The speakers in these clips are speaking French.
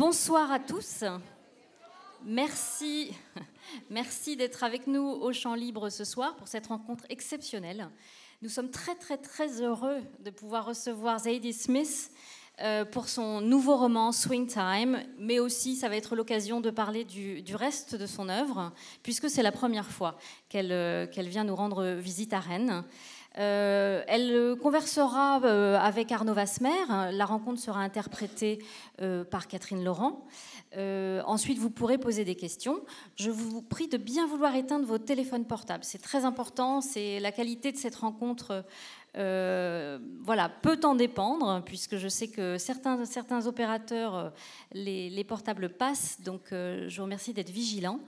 Bonsoir à tous. Merci, merci d'être avec nous au Champ Libre ce soir pour cette rencontre exceptionnelle. Nous sommes très très très heureux de pouvoir recevoir Zadie Smith euh, pour son nouveau roman Swing Time, mais aussi ça va être l'occasion de parler du, reste de son œuvre, puisque c'est la première fois qu'elle euh, vient nous rendre visite à Rennes. Euh, elle conversera avec Arnaud Vasmer. La rencontre sera interprétée par Catherine Laurent. ensuite, vous pourrez poser des questions. Je vous prie de bien vouloir éteindre vos téléphones portables. C'est très important. C'est la qualité de cette rencontre euh, voilà, peut en dépendre, puisque je sais que certains, certains opérateurs, euh, les, portables passent, donc euh, je vous remercie d'être vigilant.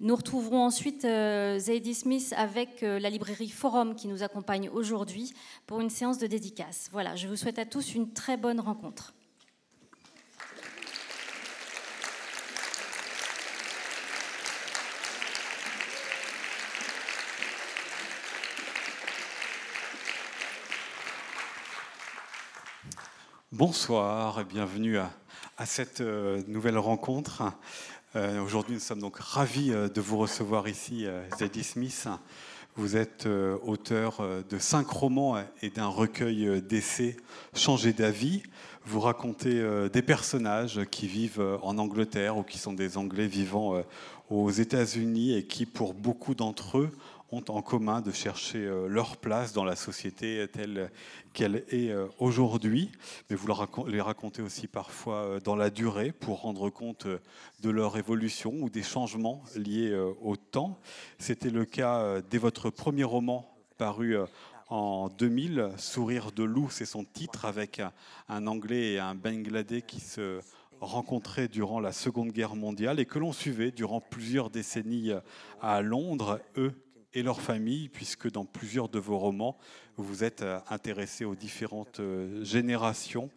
Nous retrouverons ensuite Zadie Smith avec la librairie Forum qui nous accompagne aujourd'hui pour une séance de dédicace. Voilà, je vous souhaite à tous une très bonne rencontre. Bonsoir et bienvenue à, cette euh, nouvelle rencontre. Euh, aujourd'hui, nous sommes donc ravis euh, de vous recevoir ici, Zadie Smith. Vous êtes auteur de cinq romans et d'un recueil d'essais, Changer d'avis. Vous racontez des personnages qui vivent en Angleterre ou qui sont des Anglais vivant aux États-Unis et qui, pour beaucoup d'entre eux, ont en commun de chercher euh, leur place dans la société telle qu'elle est euh, aujourd'hui, mais vous les racontez aussi parfois euh, dans la durée pour rendre compte de leur évolution ou des changements liés au temps. C'était le cas dès votre premier roman paru en 2000, Sourire de loup, c'est son titre, avec un Anglais et un Bangladais qui se rencontraient durant la Seconde Guerre mondiale et que l'on suivait durant plusieurs décennies à Londres, eux et leur famille, puisque dans plusieurs de vos romans, vous vous êtes euh, intéressé aux différentes euh, générations,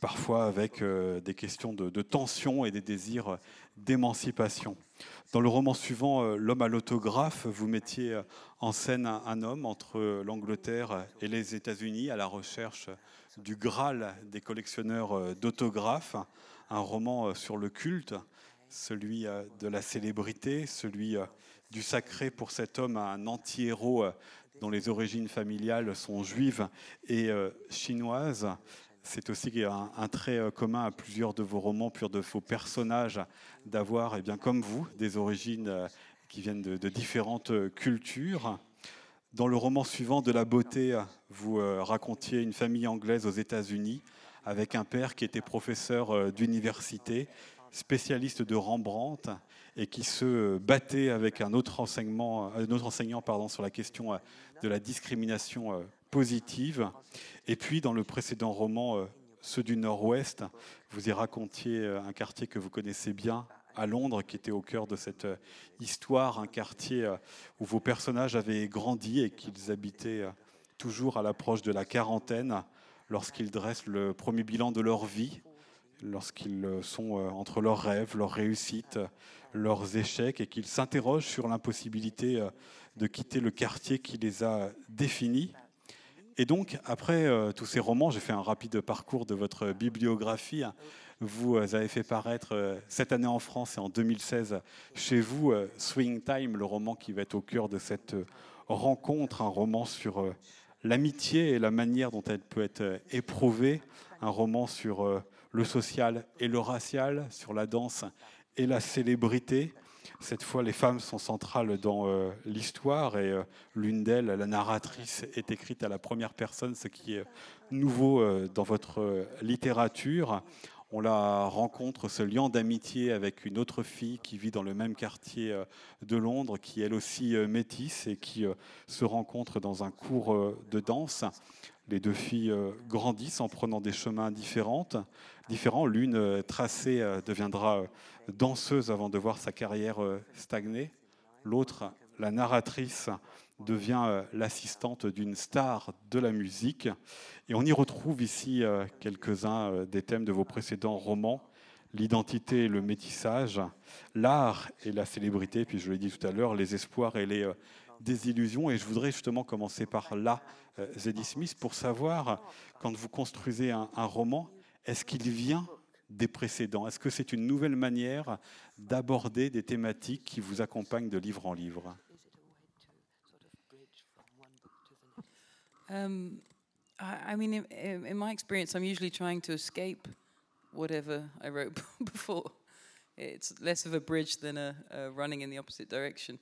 parfois avec euh, des questions de, tension et des désirs d'émancipation. Dans le roman suivant, L'homme à l'autographe, vous mettiez en scène un, homme entre l'Angleterre et les États-Unis à la recherche du Graal des collectionneurs d'autographes, un roman sur le culte, celui de la célébrité, celui du sacré pour cet homme, un anti-héros euh, dont les origines familiales sont juives et euh, chinoises. C'est aussi un, trait euh, commun à plusieurs de vos romans, plusieurs de vos personnages, d'avoir, eh bien, comme vous, des origines qui viennent de, différentes cultures. Dans le roman suivant, De la beauté, vous racontiez une famille anglaise aux États-Unis avec un père qui était professeur d'université, spécialiste de Rembrandt et qui se battait avec un autre, enseignement, un autre enseignant pardon, sur la question euh, de la discrimination euh, positive. Et puis, dans le précédent roman, euh, Ceux du Nord-Ouest, vous y racontiez un quartier que vous connaissez bien à Londres, qui était au cœur de cette histoire, un quartier où vos personnages avaient grandi et qu'ils habitaient toujours à l'approche de la quarantaine, lorsqu'ils dressent le premier bilan de leur vie, lorsqu'ils sont entre leurs rêves, leurs réussites, leurs échecs et qu'ils s'interrogent sur l'impossibilité euh, de quitter le quartier qui les a définis. Et donc, après euh, tous ces romans, j'ai fait un rapide parcours de votre bibliographie. Vous euh, avez fait paraître cette année en France et en 2016 chez vous Swing Time, le roman qui va être au cœur de cette rencontre, un roman sur l'amitié et la manière dont elle peut être éprouvée, un roman sur le social et le racial, sur la danse et la célébrité. Cette fois, les femmes sont centrales dans euh, l'histoire et euh, l'une d'elles, la narratrice, est écrite à la première personne, ce qui est nouveau euh, dans votre littérature. On la rencontre, ce lien d'amitié avec une autre fille qui vit dans le même quartier de Londres, qui elle aussi métisse et qui se rencontre dans un cours de danse. Les deux filles grandissent en prenant des chemins différents. Différents. L'une tracée deviendra danseuse avant de voir sa carrière euh, stagner. L'autre, la narratrice, devient euh, l'assistante d'une star de la musique. Et on y retrouve ici euh, quelques-uns des thèmes de vos précédents romans l'identité et le métissage, l'art et la célébrité, puis je l'ai dit tout à l'heure, les espoirs et les désillusions. Et je voudrais justement commencer par là, Zeddy Smith, pour savoir, quand vous construisez un roman, est-ce qu'il vient des précédents? Est-ce que c'est une nouvelle manière d'aborder des thématiques qui vous accompagnent de livre en livre? Um, I, mean, in, in, my experience, I'm usually trying to escape whatever I wrote before. It's less of a bridge than a, a running in the opposite direction.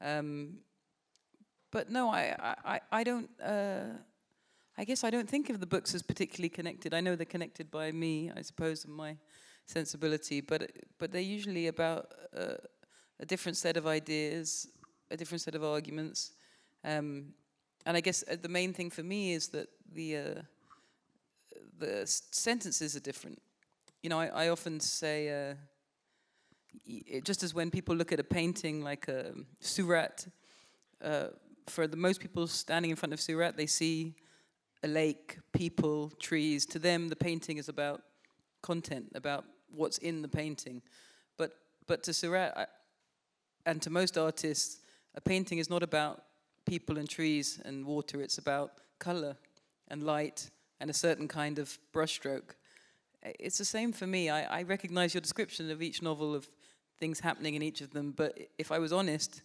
Um, but no, I, I, I don't. Uh, I guess I don't think of the books as particularly connected. I know they're connected by me, I suppose, and my sensibility. But but they're usually about uh, a different set of ideas, a different set of arguments. Um, and I guess uh, the main thing for me is that the uh, the sentences are different. You know, I, I often say, uh, just as when people look at a painting like a Surat, uh, for the most people standing in front of Surat, they see a lake, people, trees. To them, the painting is about content, about what's in the painting. But but to Surat and to most artists, a painting is not about people and trees and water. It's about color and light and a certain kind of brushstroke. It's the same for me. I, I recognize your description of each novel of things happening in each of them, but if I was honest,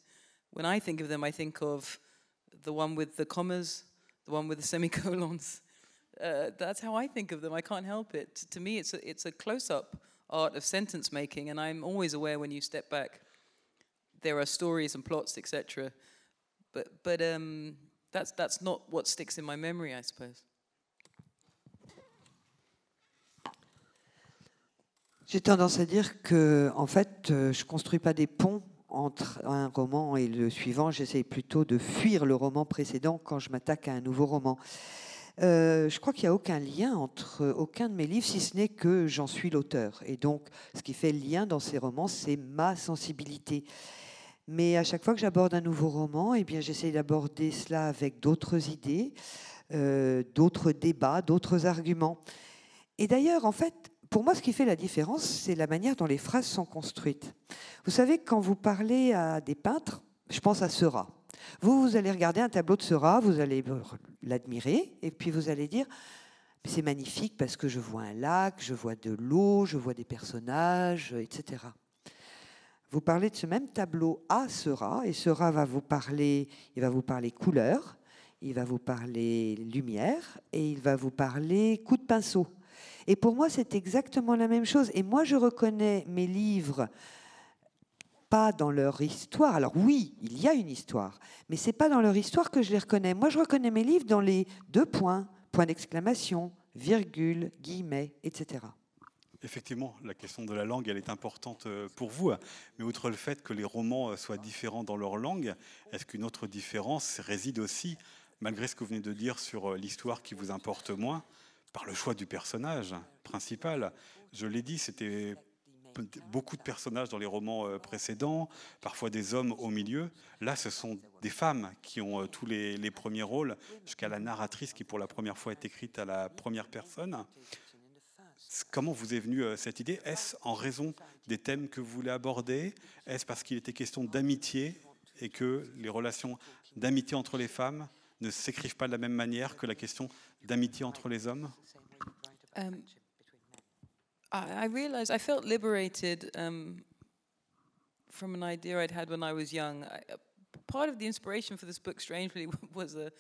when I think of them, I think of the one with the commas, the one with the semicolons. Uh, that's how I think of them. I can't help it. To me, it's a, it's a close up art of sentence making, and I'm always aware when you step back, there are stories and plots, etc. But but um, that's that's not what sticks in my memory, I suppose. J'ai tendance à dire que, en fait, euh, je construis pas des ponts entre un roman et le suivant. J'essaie plutôt de fuir le roman précédent quand je m'attaque à un nouveau roman. Euh, je crois qu'il n'y a aucun lien entre aucun de mes livres, si ce n'est que j'en suis l'auteur. Et donc, ce qui fait lien dans ces romans, c'est ma sensibilité. Mais à chaque fois que j'aborde un nouveau roman, eh bien, j'essaie d'aborder cela avec d'autres idées, euh, d'autres débats, d'autres arguments. Et d'ailleurs, en fait, pour moi, ce qui fait la différence, c'est la manière dont les phrases sont construites. Vous savez, quand vous parlez à des peintres, je pense à Seurat. Vous, vous allez regarder un tableau de Seurat, vous allez l'admirer, et puis vous allez dire, c'est magnifique parce que je vois un lac, je vois de l'eau, je vois des personnages, etc vous parlez de ce même tableau à Sera, et Sera va vous parler, il va vous parler couleur, il va vous parler lumière, et il va vous parler coup de pinceau. Et pour moi, c'est exactement la même chose. Et moi, je reconnais mes livres pas dans leur histoire. Alors oui, il y a une histoire, mais c'est pas dans leur histoire que je les reconnais. Moi, je reconnais mes livres dans les deux points, point d'exclamation, virgule, guillemets, etc. Effectivement, la question de la langue, elle est importante euh, pour vous. Mais outre le fait que les romans euh, soient différents dans leur langue, est-ce qu'une autre différence réside aussi, malgré ce que vous venez de dire sur euh, l'histoire qui vous importe moins, par le choix du personnage principal Je l'ai dit, c'était beaucoup de personnages dans les romans précédents, parfois des hommes au milieu. Là, ce sont des femmes qui ont tous les, les premiers rôles, jusqu'à la narratrice qui, pour la première fois, est écrite à la première personne. Comment vous est venue euh, cette idée? Est-ce en raison des thèmes que vous voulez aborder? Est-ce parce qu'il était question d'amitié et que les relations d'amitié entre les femmes ne s'écrivent pas de la même manière que la question d'amitié entre les hommes um, I realized I felt liberated um, from an idea I'd had when I was young. I, part of the inspiration for this book, strangely, was an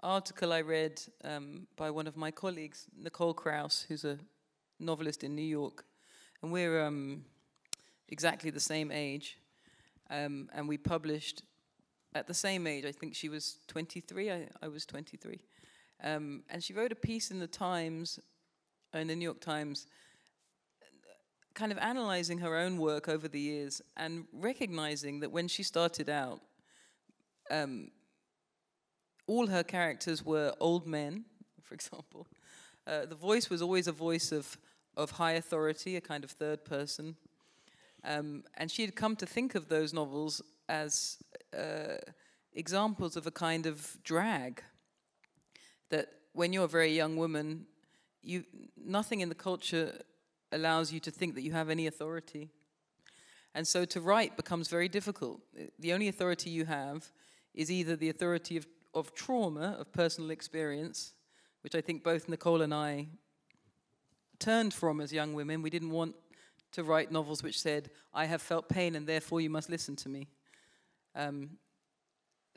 article I read um, by one of my colleagues, Nicole Krauss, who's a novelist in New York, and we're um, exactly the same age, um, and we published at the same age. I think she was 23. I, I was 23, um, and she wrote a piece in the Times, in the New York Times, kind of analyzing her own work over the years and recognizing that when she started out. Um, all her characters were old men, for example, uh, the voice was always a voice of, of high authority, a kind of third person. Um, and she had come to think of those novels as uh, examples of a kind of drag. That when you're a very young woman, you, nothing in the culture allows you to think that you have any authority. And so to write becomes very difficult. The only authority you have is either the authority of, of trauma, of personal experience, which I think both Nicole and I turned from as young women. We didn't want to write novels which said, I have felt pain and therefore you must listen to me. Um,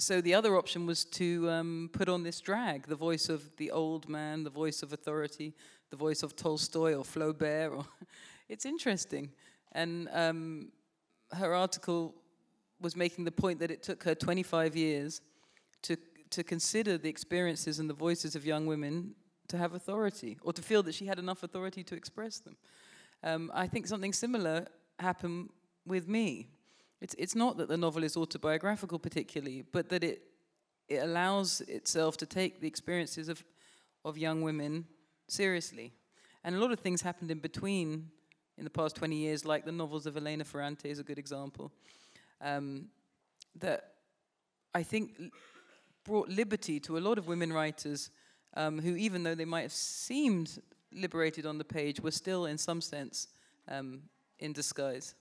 so the other option was to um, put on this drag, the voice of the old man, the voice of authority, the voice of Tolstoy or Flaubert. Or it's interesting. And um, her article was making the point that it took her 25 years to, to consider the experiences and the voices of young women to have authority, or to feel that she had enough authority to express them. Um, I think something similar happened with me. It's, it's not that the novel is autobiographical particularly, but that it, it allows itself to take the experiences of, of young women seriously. And a lot of things happened in between in the past 20 years, like the novels of Elena Ferrante is a good example, um, that I think brought liberty to a lot of women writers um, who, even though they might have seemed liberated on the page, were still, in some sense, um, in disguise.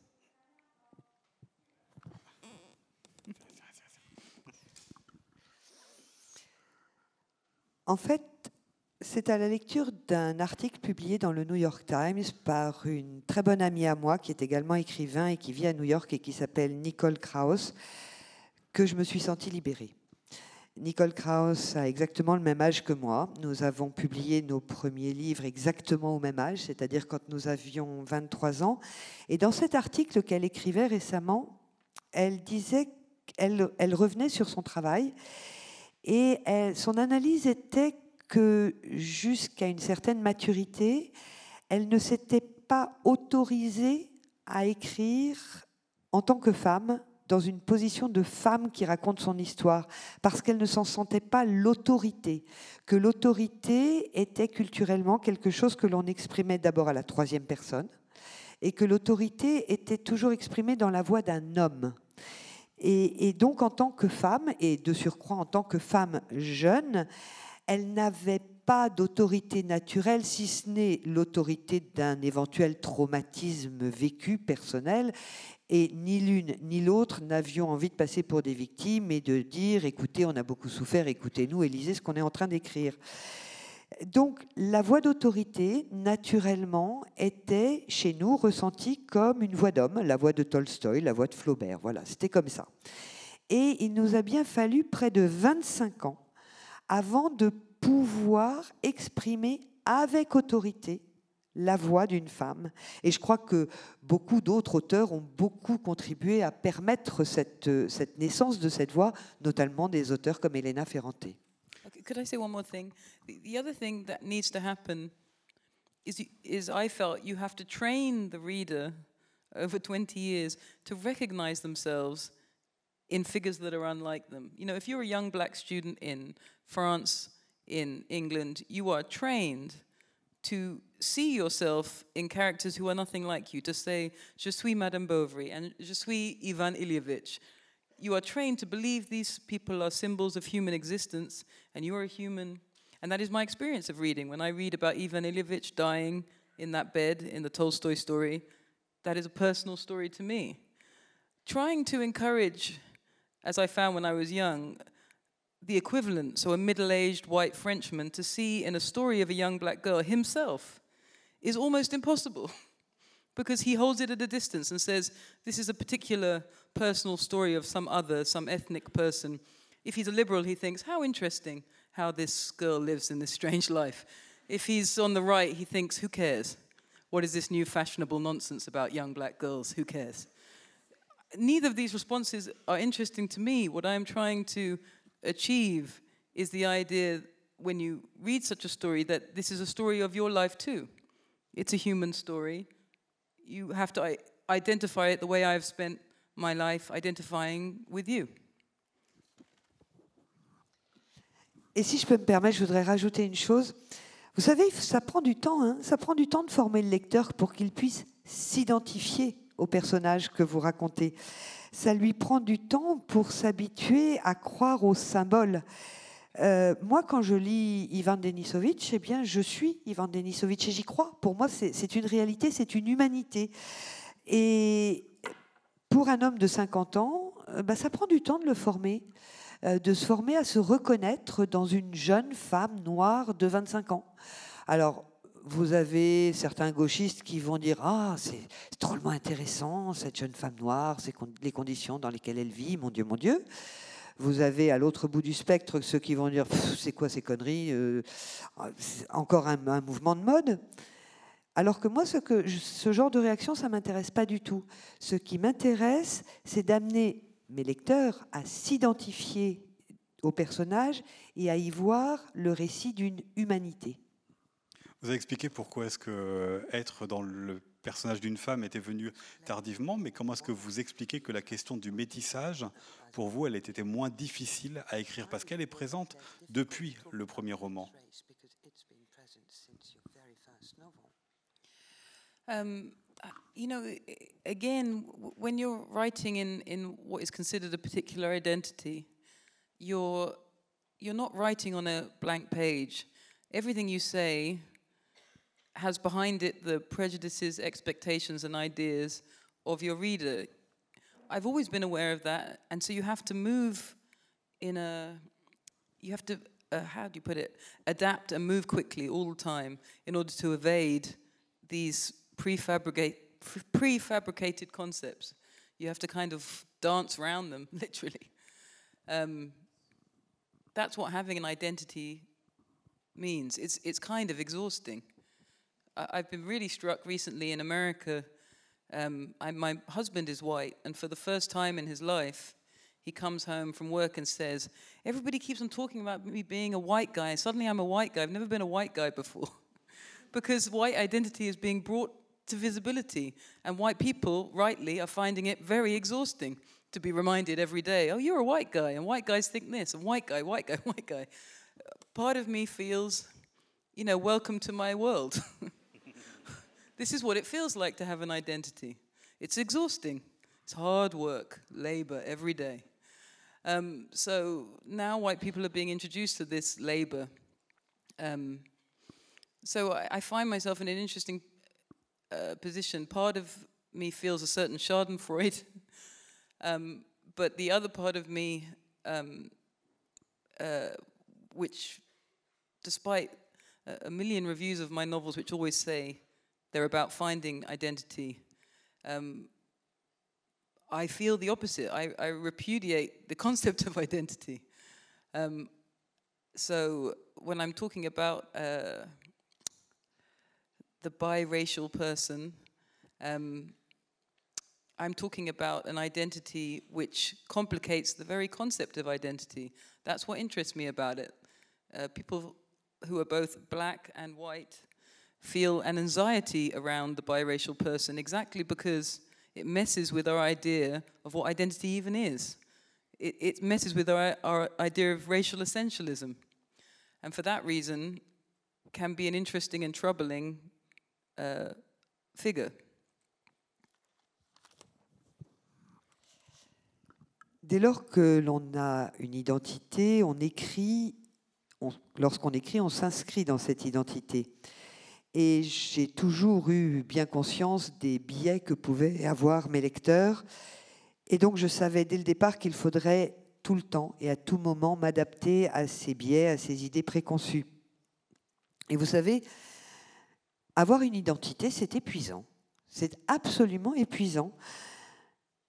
En fait, c'est à la lecture d'un article publié dans le New York Times par une très bonne amie à moi qui est également écrivain et qui vit à New York et qui s'appelle Nicole Krauss que je me suis sentie libérée. Nicole Krauss a exactement le même âge que moi. Nous avons publié nos premiers livres exactement au même âge, c'est-à-dire quand nous avions 23 ans. Et dans cet article qu'elle écrivait récemment, elle disait qu'elle elle revenait sur son travail et son analyse était que jusqu'à une certaine maturité, elle ne s'était pas autorisée à écrire en tant que femme dans une position de femme qui raconte son histoire, parce qu'elle ne s'en sentait pas l'autorité, que l'autorité était culturellement quelque chose que l'on exprimait d'abord à la troisième personne, et que l'autorité était toujours exprimée dans la voix d'un homme. Et, donc, en tant que femme, et de surcroît en tant que femme jeune, elle n'avait pas d'autorité naturelle, si ce n'est l'autorité d'un éventuel traumatisme vécu personnel. Et ni l'une ni l'autre n'avions envie de passer pour des victimes et de dire écoutez, on a beaucoup souffert, écoutez-nous et lisez ce qu'on est en train d'écrire. Donc la voix d'autorité, naturellement, était chez nous ressentie comme une voix d'homme, la voix de Tolstoï, la voix de Flaubert. Voilà, c'était comme ça. Et il nous a bien fallu près de 25 ans avant de pouvoir exprimer avec autorité la voix d'une femme. Et je crois que beaucoup d'autres auteurs ont beaucoup contribué à permettre cette, cette naissance de cette voix, notamment des auteurs comme Elena Ferrante. Could I say one more thing? The, the other thing that needs to happen is, is I felt you have to train the reader over 20 years to recognize themselves in figures that are unlike them. You know, if you're a young black student in France, in England, you are trained to see yourself in characters who are nothing like you, to say, Je suis Madame Bovary and Je suis Ivan Ilyevich you are trained to believe these people are symbols of human existence and you are a human. And that is my experience of reading. When I read about Ivan Ilyevich dying in that bed in the Tolstoy story, that is a personal story to me. Trying to encourage, as I found when I was young, the equivalent, so a middle aged white Frenchman, to see in a story of a young black girl himself is almost impossible. because he holds it at a distance and says, This is a particular personal story of some other, some ethnic person. If he's a liberal, he thinks, How interesting how this girl lives in this strange life. If he's on the right, he thinks, Who cares? What is this new fashionable nonsense about young black girls? Who cares? Neither of these responses are interesting to me. What I'm trying to achieve is the idea when you read such a story that this is a story of your life too. It's a human story you have to identify it the way I've spent my life identifying with you. Et si je peux me permettre, je voudrais rajouter une chose. Vous savez, ça prend du temps, hein ça prend du temps de former le lecteur pour qu'il puisse s'identifier au personnage que vous racontez. Ça lui prend du temps pour s'habituer à croire aux symboles. Euh, moi, quand je lis Ivan Denisovitch, eh bien, je suis Ivan Denisovitch et j'y crois. Pour moi, c'est une réalité, c'est une humanité. Et pour un homme de 50 ans, euh, bah, ça prend du temps de le former, euh, de se former à se reconnaître dans une jeune femme noire de 25 ans. Alors, vous avez certains gauchistes qui vont dire Ah, c'est drôlement intéressant, cette jeune femme noire, les conditions dans lesquelles elle vit, mon Dieu, mon Dieu. Vous avez à l'autre bout du spectre ceux qui vont dire C'est quoi ces conneries euh, Encore un, mouvement de mode. Alors que moi, ce, que, ce genre de réaction, ça ne m'intéresse pas du tout. Ce qui m'intéresse, c'est d'amener mes lecteurs à s'identifier au personnage et à y voir le récit d'une humanité. Vous avez expliqué pourquoi est-ce que être dans le personnage d'une femme était venu tardivement, mais comment est-ce que vous expliquez que la question du métissage, pour vous, elle était moins difficile à écrire parce qu'elle est présente depuis le premier roman um, you know, again, when you're writing in, in what is considered a particular identity, you're, you're not writing on a blank page. Everything you say has behind it the prejudices, expectations, and ideas of your reader. I've always been aware of that, and so you have to move in a, you have to, uh, how do you put it, adapt and move quickly all the time in order to evade these prefabricate, prefabricated concepts. You have to kind of dance around them, literally. Um, that's what having an identity means. It's, it's kind of exhausting. I've been really struck recently in America. Um, I, my husband is white, and for the first time in his life, he comes home from work and says, Everybody keeps on talking about me being a white guy. Suddenly I'm a white guy. I've never been a white guy before. because white identity is being brought to visibility, and white people, rightly, are finding it very exhausting to be reminded every day, Oh, you're a white guy, and white guys think this, and white guy, white guy, white guy. Part of me feels, you know, welcome to my world. This is what it feels like to have an identity. It's exhausting. It's hard work, labor every day. Um, so now white people are being introduced to this labor. Um, so I, I, find myself in an interesting uh, position. Part of me feels a certain Schadenfreude, um, but the other part of me, um, uh, which, despite a, a million reviews of my novels, which always say they're about finding identity. Um, I feel the opposite. I, I, repudiate the concept of identity. Um, so when I'm talking about uh, the biracial person, um, I'm talking about an identity which complicates the very concept of identity. That's what interests me about it. Uh, people who are both black and white feel an anxiety around the biracial person exactly because it messes with our idea of what identity even is. It, it messes with our, our idea of racial essentialism. And for that reason, can be an interesting and troubling uh, figure. Dès lors que l'on a une identité, on écrit, lorsqu'on écrit, on s'inscrit dans cette identité. Et j'ai toujours eu bien conscience des biais que pouvaient avoir mes lecteurs. Et donc je savais dès le départ qu'il faudrait tout le temps et à tout moment m'adapter à ces biais, à ces idées préconçues. Et vous savez, avoir une identité, c'est épuisant. C'est absolument épuisant.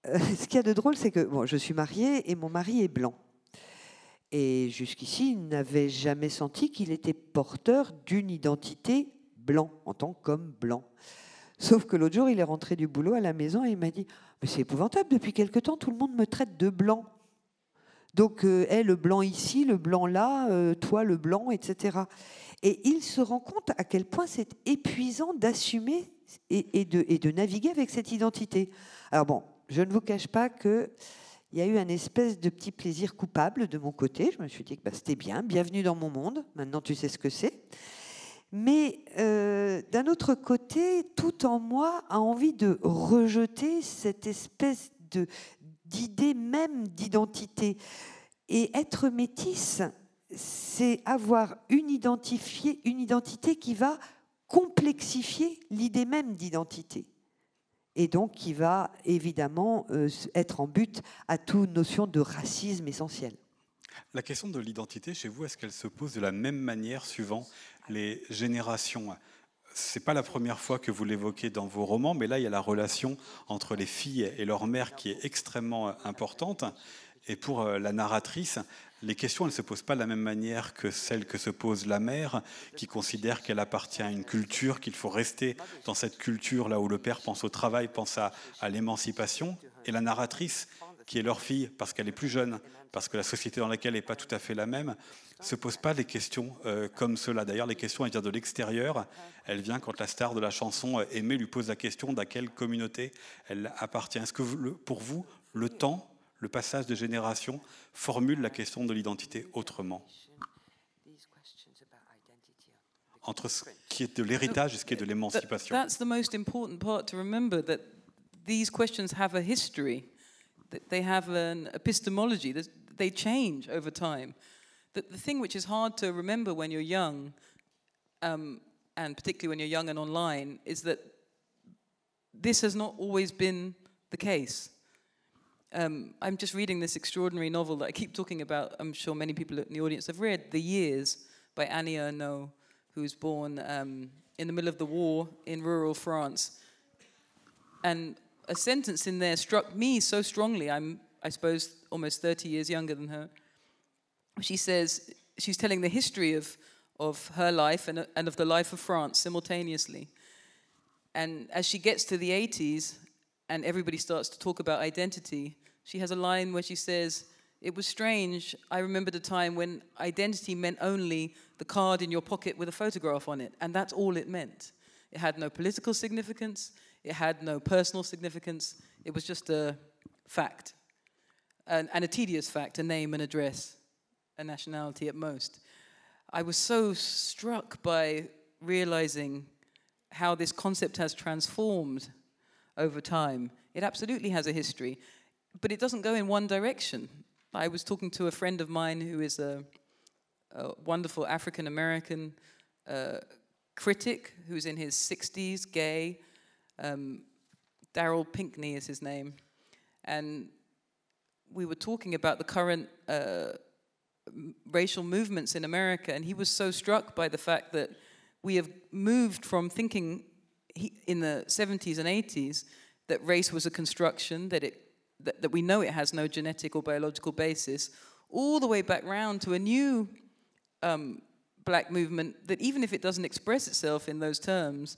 Euh, ce qu'il y a de drôle, c'est que bon, je suis mariée et mon mari est blanc. Et jusqu'ici, il n'avait jamais senti qu'il était porteur d'une identité blanc, en tant qu'homme blanc. Sauf que l'autre jour, il est rentré du boulot à la maison et il m'a dit Mais c'est épouvantable, depuis quelque temps, tout le monde me traite de blanc. Donc, euh, le blanc ici, le blanc là, euh, toi, le blanc, etc. Et il se rend compte à quel point c'est épuisant d'assumer et, de, et de naviguer avec cette identité. Alors, bon, je ne vous cache pas que. Il y a eu un espèce de petit plaisir coupable de mon côté. Je me suis dit que bah, c'était bien, bienvenue dans mon monde, maintenant tu sais ce que c'est. Mais euh, d'un autre côté, tout en moi a envie de rejeter cette espèce d'idée même d'identité. Et être métisse, c'est avoir une, une identité qui va complexifier l'idée même d'identité. Et donc qui va évidemment euh, être en but à toute notion de racisme essentiel. La question de l'identité chez vous, est-ce qu'elle se pose de la même manière suivant les générations? C'est pas la première fois que vous l'évoquez dans vos romans, mais là, il y a la relation entre les filles et leur mère qui est extrêmement importante. Et pour euh, la narratrice, les questions, ne se posent pas de la même manière que celles que se pose la mère, qui considère qu'elle appartient à une culture, qu'il faut rester dans cette culture là où le père pense au travail, pense à, à l'émancipation. Et la narratrice, qui est leur fille, parce qu'elle est plus jeune, parce que la société dans laquelle elle n'est pas tout à fait la même, se pose pas des questions euh, comme cela. D'ailleurs, les questions, elles viennent de l'extérieur. Elle vient quand la star de la chanson, euh, Aimée, lui pose la question d'à quelle communauté elle appartient. Est-ce que pour vous, le temps, le passage de génération, formule la question de l'identité autrement? Entre ce qui est de l'héritage et ce qui est de l'émancipation. That's the most important part to remember that these questions have a history, that they have an they change over time. the, the thing which is hard to remember when you're young, um, and particularly when you're young and online, is that this has not always been the case. Um, I'm just reading this extraordinary novel that I keep talking about. I'm sure many people in the audience have read, The Years by Annie Ernaux, who was born um, in the middle of the war in rural France. And a sentence in there struck me so strongly. I'm, I suppose, almost 30 years younger than her she says she's telling the history of, of her life and, and of the life of France simultaneously. And as she gets to the 80s and everybody starts to talk about identity, she has a line where she says, It was strange. I remembered a time when identity meant only the card in your pocket with a photograph on it, and that's all it meant. It had no political significance, it had no personal significance, it was just a fact, and, and a tedious fact, a name and address a nationality at most. I was so struck by realizing how this concept has transformed over time. It absolutely has a history, but it doesn't go in one direction. I was talking to a friend of mine who is a, a wonderful African American uh, critic who's in his 60s, gay. Um, Daryl Pinkney is his name. And we were talking about the current uh, racial movements in America, and he was so struck by the fact that we have moved from thinking he, in the 70s and 80s that race was a construction, that, it, that, that we know it has no genetic or biological basis, all the way back round to a new um, black movement that, even if it doesn't express itself in those terms,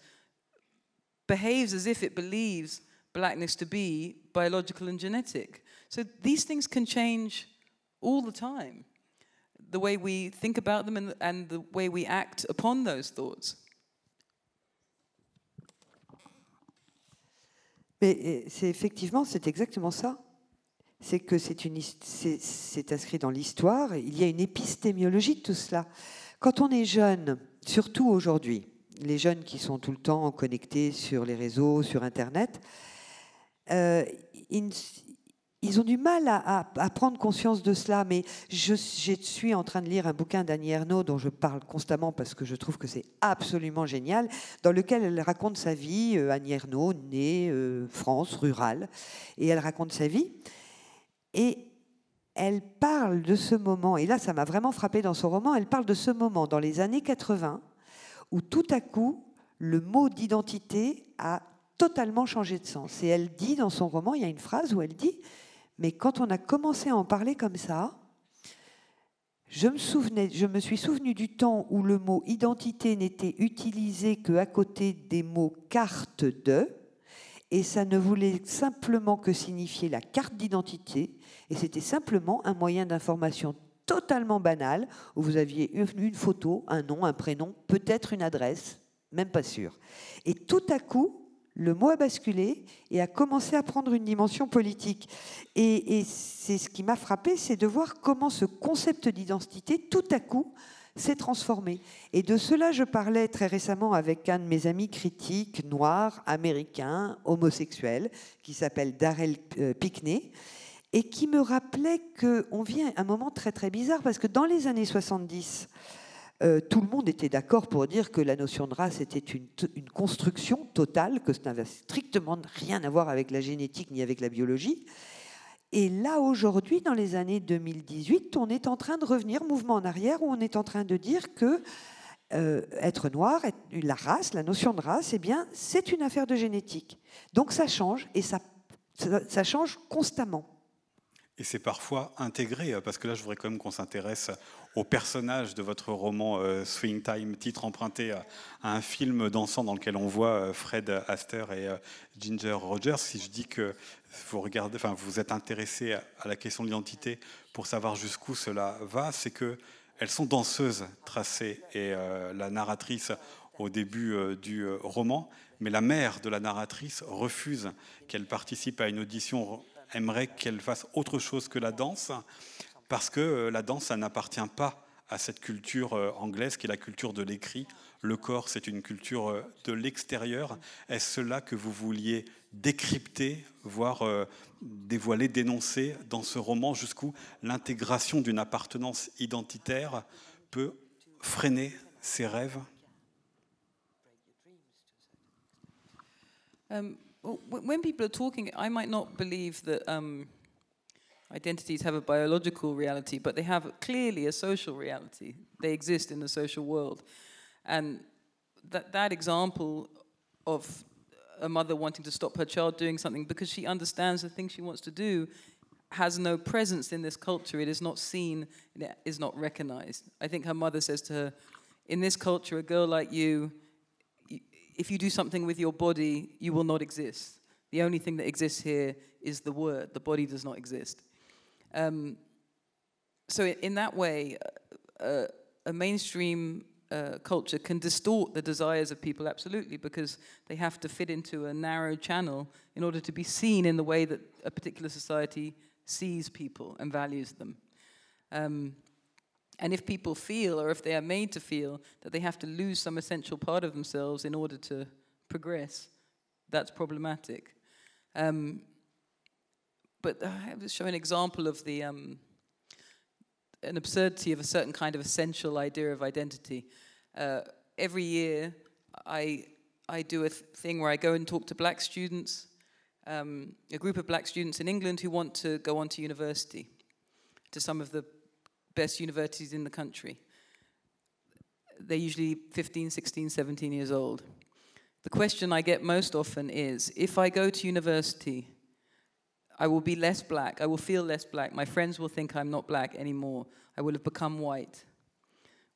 behaves as if it believes blackness to be biological and genetic. So these things can change all the time the way we think about them and, and the way we act upon those thoughts. Mais c'est effectivement, c'est exactement ça. C'est que c'est une, c'est inscrit dans l'histoire. Il y a une épistémiologie de tout cela. Quand on est jeune, surtout aujourd'hui, les jeunes qui sont tout le temps connectés sur les réseaux, sur Internet, euh, ils, ils ont du mal à, prendre conscience de cela, mais je, suis en train de lire un bouquin d'Annie Ernaux dont je parle constamment parce que je trouve que c'est absolument génial, dans lequel elle raconte sa vie. Euh, Annie Ernaux, née euh, France, rurale, et elle raconte sa vie. Et elle parle de ce moment, et là ça m'a vraiment frappé dans son roman, elle parle de ce moment dans les années 80 où tout à coup le mot d'identité a totalement changé de sens. Et elle dit dans son roman, il y a une phrase où elle dit mais quand on a commencé à en parler comme ça, je me, souvenais, je me suis souvenu du temps où le mot identité n'était utilisé qu'à côté des mots carte de, et ça ne voulait simplement que signifier la carte d'identité, et c'était simplement un moyen d'information totalement banal, où vous aviez une photo, un nom, un prénom, peut-être une adresse, même pas sûr. Et tout à coup, le mot a basculé et a commencé à prendre une dimension politique. Et, c'est ce qui m'a frappé, c'est de voir comment ce concept d'identité, tout à coup, s'est transformé. Et de cela, je parlais très récemment avec un de mes amis critiques, noirs, américains, homosexuels, qui s'appelle Darrell euh, Pickney, et qui me rappelait qu'on vient à un moment très très bizarre, parce que dans les années 70, euh, tout le monde était d'accord pour dire que la notion de race était une, construction totale, que ça n'avait strictement rien à voir avec la génétique ni avec la biologie. Et là, aujourd'hui, dans les années 2018, on est en train de revenir, mouvement en arrière, où on est en train de dire que euh, être noir, la race, la notion de race, eh bien, c'est une affaire de génétique. Donc ça change et ça, ça change constamment. Et c'est parfois intégré, parce que là, je voudrais quand même qu'on s'intéresse au personnage de votre roman euh, Swing Time, titre emprunté à, un film dansant dans lequel on voit euh, Fred Astaire et Ginger Rogers. Si je dis que vous êtes intéressé à la question de l'identité pour savoir jusqu'où cela va, c'est que elles sont danseuses tracées et la narratrice au début du roman, mais la mère de la narratrice refuse qu'elle participe à une audition aimerait qu'elle fasse autre chose que la danse, parce que euh, la danse, ça n'appartient pas à cette culture euh, anglaise qui est la culture de l'écrit. Le corps, c'est une culture euh, de l'extérieur. Est-ce cela que vous vouliez décrypter, voire dévoiler, dénoncer dans ce roman, jusqu'où l'intégration d'une appartenance identitaire peut freiner ses rêves? Um, when people are talking, I might not believe um, identities have a biological reality, but they have clearly a social reality. They exist in the social world. And that, that example of a mother wanting to stop her child doing something because she understands the thing she wants to do has no presence in this culture. It is not seen, it is not recognized. I think her mother says to her, In this culture, a girl like you if you do something with your body, you will not exist. The only thing that exists here is the word. The body does not exist. Um, so, in that way, uh, a mainstream uh, culture can distort the desires of people absolutely because they have to fit into a narrow channel in order to be seen in the way that a particular society sees people and values them. Um, and if people feel, or if they are made to feel, that they have to lose some essential part of themselves in order to progress, that's problematic. Um, but I will show an example of the um, an absurdity of a certain kind of essential idea of identity. Uh, every year, I I do a th- thing where I go and talk to black students, um, a group of black students in England who want to go on to university, to some of the best universities in the country. They're usually 15, 16, 17 years old. The question I get most often is if I go to university, I will be less black, I will feel less black, my friends will think I'm not black anymore, I will have become white.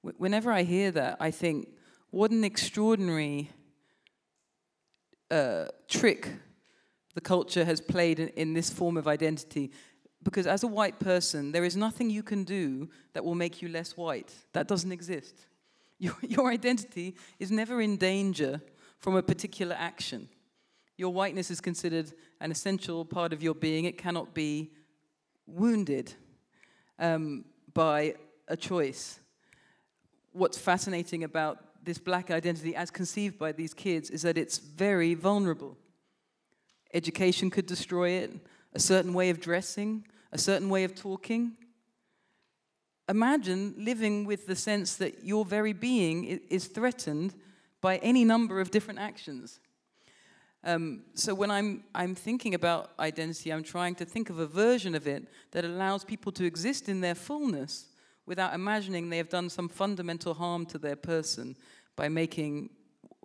Whenever I hear that, I think, what an extraordinary uh, trick the culture has played in, in this form of identity because as a white person, there is nothing you can do that will make you less white. That doesn't exist. Your, your identity is never in danger from a particular action. Your whiteness is considered an essential part of your being. It cannot be wounded um, by a choice. What's fascinating about this black identity, as conceived by these kids, is that it's very vulnerable. Education could destroy it, a certain way of dressing, a certain way of talking. Imagine living with the sense that your very being is threatened by any number of different actions. Um, so when I'm, I'm thinking about identity, I'm trying to think of a version of it that allows people to exist in their fullness without imagining they have done some fundamental harm to their person by making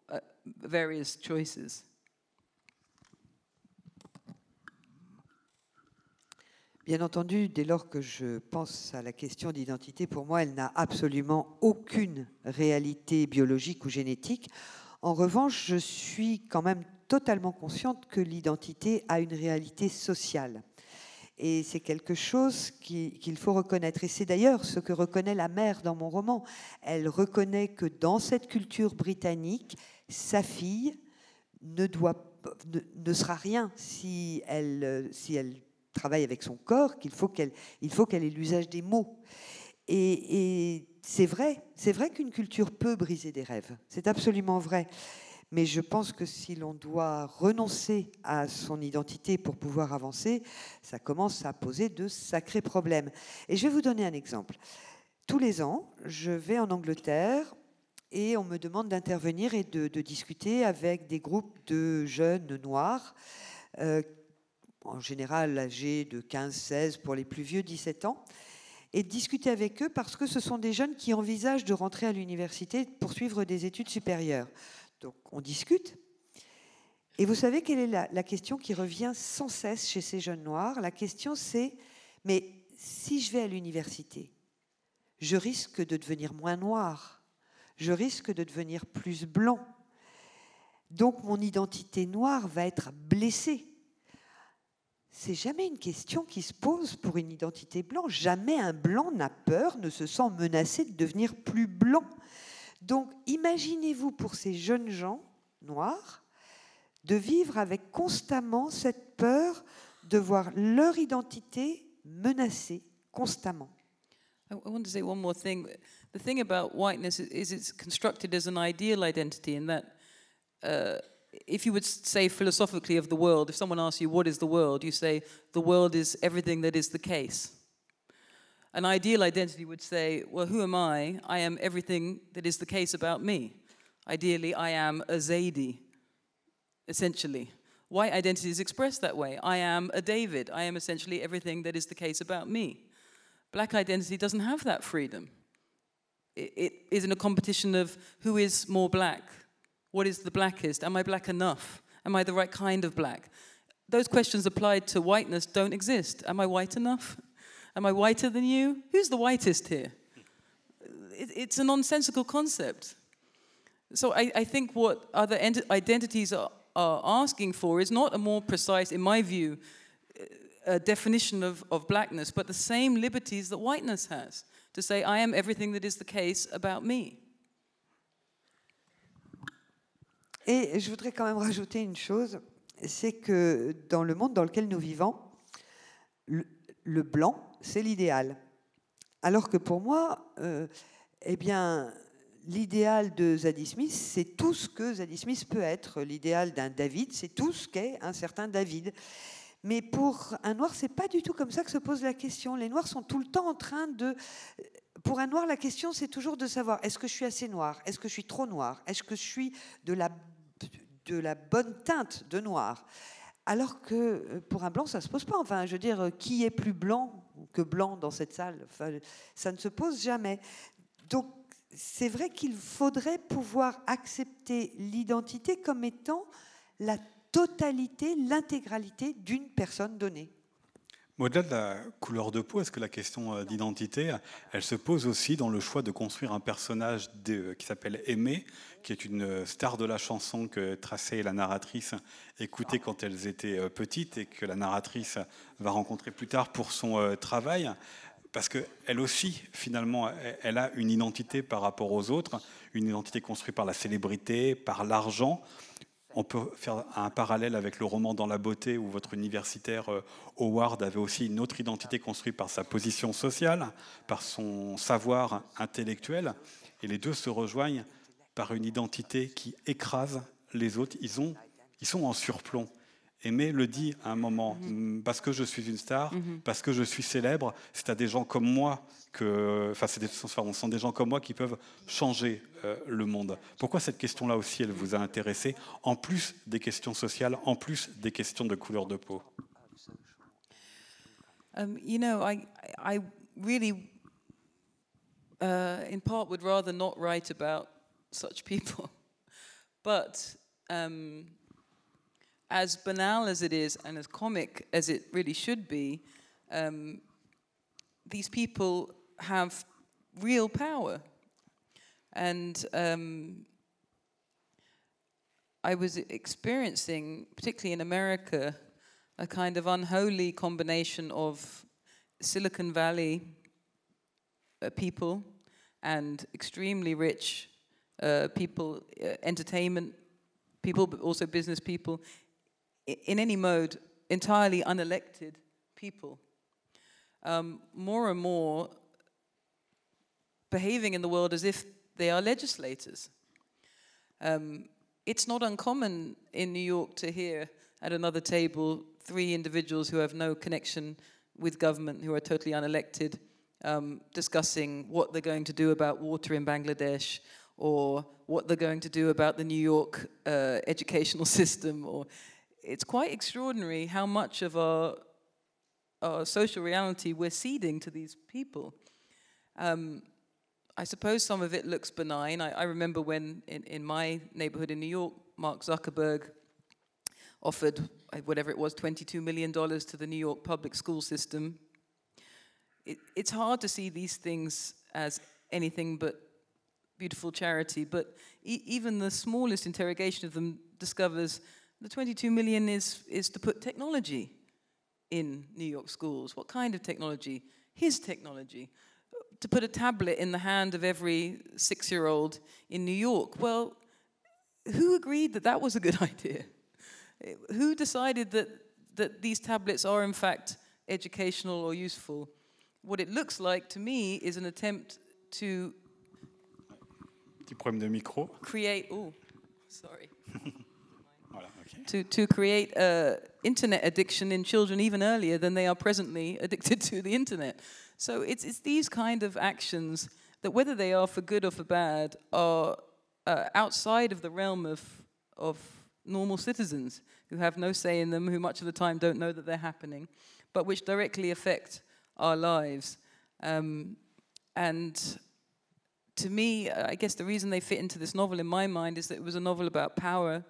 uh, various choices. Bien entendu, dès lors que je pense à la question d'identité, pour moi, elle n'a absolument aucune réalité biologique ou génétique. En revanche, je suis quand même totalement consciente que l'identité a une réalité sociale. Et c'est quelque chose qu'il faut reconnaître. Et c'est d'ailleurs ce que reconnaît la mère dans mon roman. Elle reconnaît que dans cette culture britannique, sa fille ne, sera rien si elle, travaille avec son corps, qu'il faut qu'elle, ait l'usage des mots. Et, c'est vrai, c'est vrai qu'une culture peut briser des rêves. C'est absolument vrai. Mais je pense que si l'on doit renoncer à son identité pour pouvoir avancer, ça commence à poser de sacrés problèmes. Et je vais vous donner un exemple. Tous les ans, je vais en Angleterre et on me demande d'intervenir et de, discuter avec des groupes de jeunes noirs euh, en général âgés de 15-16, pour les plus vieux 17 ans. et de discuter avec eux parce que ce sont des jeunes qui envisagent de rentrer à l'université, de poursuivre des études supérieures. Donc on discute. Et vous savez quelle est la, question qui revient sans cesse chez ces jeunes noirs? La question c'est, mais si je vais à l'université, je risque de devenir moins noir, je risque de devenir plus blanc. Donc mon identité noire va être blessée c'est jamais une question qui se pose pour une identité blanche. Jamais un blanc n'a peur, ne se sent menacé de devenir plus blanc. Donc imaginez-vous pour ces jeunes gens noirs de vivre avec constamment cette peur de voir leur identité menacée constamment. I want to say one more thing. The thing about whiteness is it's constructed as an ideal identity, in that uh, if you would say philosophically of the world, if someone asks you, what is the world? You say, the world is everything that is the case. An ideal identity would say, well, who am I? I am everything that is the case about me. Ideally, I am a Zaidi, essentially. White identity is expressed that way. I am a David. I am essentially everything that is the case about me. Black identity doesn't have that freedom. It, it is in a competition of who is more black, what is the blackest? Am I black enough? Am I the right kind of black? Those questions applied to whiteness don't exist. Am I white enough? Am I whiter than you? Who's the whitest here? It, it's a nonsensical concept. So I, I think what other identities are, are, asking for is not a more precise, in my view, uh, definition of, of blackness, but the same liberties that whiteness has to say, I am everything that is the case about me. Et je voudrais quand même rajouter une chose, c'est que dans le monde dans lequel nous vivons, le, blanc, c'est l'idéal. Alors que pour moi, euh, eh bien, l'idéal de Zadie Smith, c'est tout ce que Zadie Smith peut être. L'idéal d'un David, c'est tout ce qu'est un certain David. Mais pour un noir, c'est pas du tout comme ça que se pose la question. Les noirs sont tout le temps en train de. Pour un noir, la question, c'est toujours de savoir est-ce que je suis assez noir? Est-ce que je suis trop noir? Est-ce que je suis de la de la bonne teinte de noir? Alors que euh, pour un blanc, ça ne se pose pas. Enfin, je veux dire, qui est plus blanc que blanc dans cette salle Ça ne se pose jamais. Donc, c'est vrai qu'il faudrait pouvoir accepter l'identité comme étant la totalité, l'intégralité d'une personne donnée. Au-delà de la couleur de peau, est-ce que la question euh, d'identité, elle se pose aussi dans le choix de construire un personnage qui s'appelle Aimé, qui est une star de la chanson que Tracé et la narratrice écoutaient quand elles étaient euh, petites et que la narratrice va rencontrer plus tard pour son euh, travail? Parce qu'elle aussi, finalement, elle a une identité par rapport aux autres, une identité construite par la célébrité, par l'argent, on peut faire un parallèle avec le roman Dans la beauté, où votre universitaire euh, Howard avait aussi une autre identité construite par sa position sociale, par son savoir intellectuel, et les deux se rejoignent par une identité qui écrase les autres. Ils, ont, ils sont en surplomb. Aimé le dit à un moment, mhm. mm, parce que je suis une star, mhm. parce que je suis célèbre, c'est à des gens comme moi que, enfin, c'est des, sont des gens comme moi qui peuvent changer euh, le monde. Pourquoi cette question-là aussi, elle vous a intéressé, en plus des questions sociales, en plus des questions de couleur de peau? Um, You know, I, I really, uh, in part, would rather not write about such people, but. Um, as banal as it is and as comic as it really should be, um, these people have real power. And um, I was experiencing, particularly in America, a kind of unholy combination of Silicon Valley uh, people and extremely rich uh, people, uh, entertainment people, but also business people, in any mode, entirely unelected people, um, more and more behaving in the world as if they are legislators. Um, it's not uncommon in New York to hear at another table three individuals who have no connection with government, who are totally unelected, um, discussing what they're going to do about water in Bangladesh or what they're going to do about the New York uh, educational system or it's quite extraordinary how much of our our social reality we're ceding to these people. Um, I suppose some of it looks benign. I, I remember when in, in my neighborhood in New York, Mark Zuckerberg offered uh, whatever it was, $22 million to the New York public school system. It, it's hard to see these things as anything but beautiful charity, but e- even the smallest interrogation of them discovers the 22 million is, is to put technology in New York schools. What kind of technology? His technology. To put a tablet in the hand of every six year old in New York. Well, who agreed that that was a good idea? Who decided that, that these tablets are, in fact, educational or useful? What it looks like to me is an attempt to Petit problème de micro. create. Oh, sorry. To, to create uh, internet addiction in children even earlier than they are presently addicted to the internet. So it's, it's these kind of actions that, whether they are for good or for bad, are uh, outside of the realm of, of normal citizens who have no say in them, who much of the time don't know that they're happening, but which directly affect our lives. Um, and to me, I guess the reason they fit into this novel in my mind is that it was a novel about power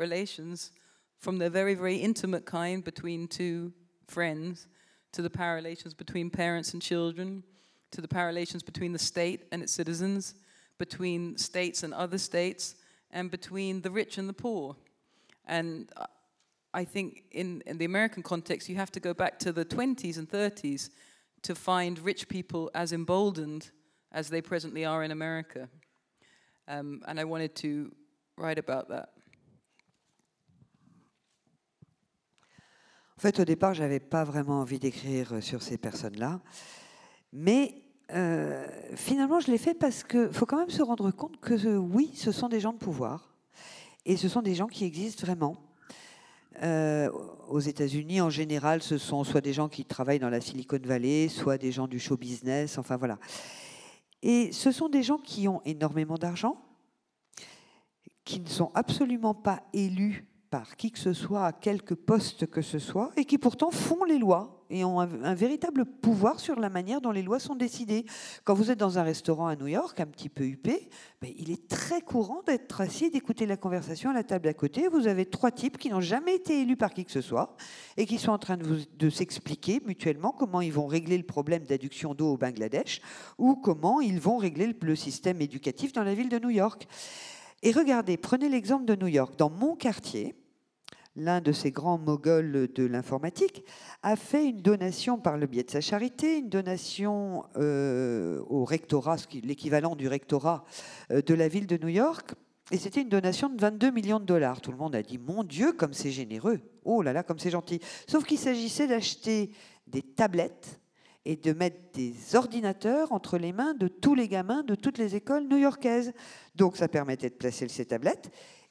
relations from the very, very intimate kind between two friends to the power relations between parents and children, to the power relations between the state and its citizens, between states and other states, and between the rich and the poor. And I think in, in the American context, you have to go back to the 20s and 30s to find rich people as emboldened as they presently are in America. Um, and I wanted to write about that. En fait, au départ, je n'avais pas vraiment envie d'écrire euh, sur ces personnes-là. Mais euh, finalement, je l'ai fait parce qu'il faut quand même se rendre compte que oui, ce sont des gens de pouvoir. Et ce sont des gens qui existent vraiment. Euh, aux États-Unis, en général, ce sont soit des gens qui travaillent dans la Silicon Valley, soit des gens du show business, enfin voilà. Et ce sont des gens qui ont énormément d'argent, qui ne sont absolument pas élus par qui que ce soit, à quelque poste que ce soit, et qui pourtant font les lois et ont un, véritable pouvoir sur la manière dont les lois sont décidées. Quand vous êtes dans un restaurant à New York, un petit peu huppé, ben, il est très courant d'être assis d'écouter la conversation à la table à côté. Vous avez trois types qui n'ont jamais été élus par qui que ce soit et qui sont en train de s'expliquer mutuellement comment ils vont régler le problème d'adduction d'eau au Bangladesh ou comment ils vont régler le, le système éducatif dans la ville de New York. Et regardez, prenez l'exemple de New York. Dans mon quartier, l'un de ces grands mogols de l'informatique, a fait une donation par le biais de sa charité, une donation euh, au rectorat, l'équivalent du rectorat euh, de la ville de New York. Et c'était une donation de 22 millions de dollars. Tout le monde a dit Mon Dieu, comme c'est généreux Oh là là, comme c'est gentil Sauf qu'il s'agissait d'acheter des tablettes et de mettre des ordinateurs entre les mains de tous les gamins de toutes les écoles new-yorkaises. Donc ça permettait de placer ces tablettes.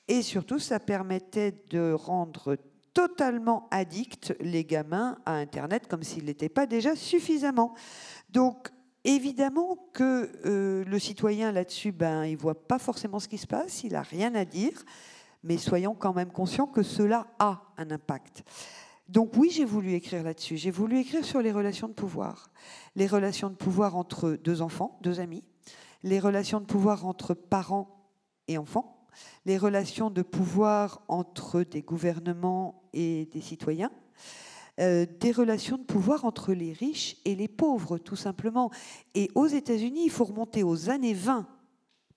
Et surtout, ça permettait de rendre totalement addicts les gamins à Internet comme s'ils n'étaient pas déjà suffisamment. Donc, évidemment que euh, le citoyen là-dessus, ben, il voit pas forcément ce qui se passe, il n'a rien à dire, mais soyons quand même conscients que cela a un impact. Donc oui, j'ai voulu écrire là-dessus. J'ai voulu écrire sur les relations de pouvoir. Les relations de pouvoir entre deux enfants, deux amis. Les relations de pouvoir entre parents et enfants les relations de pouvoir entre des gouvernements et des citoyens, euh, des relations de pouvoir entre les riches et les pauvres, tout simplement. Et aux États-Unis, il faut remonter aux années 20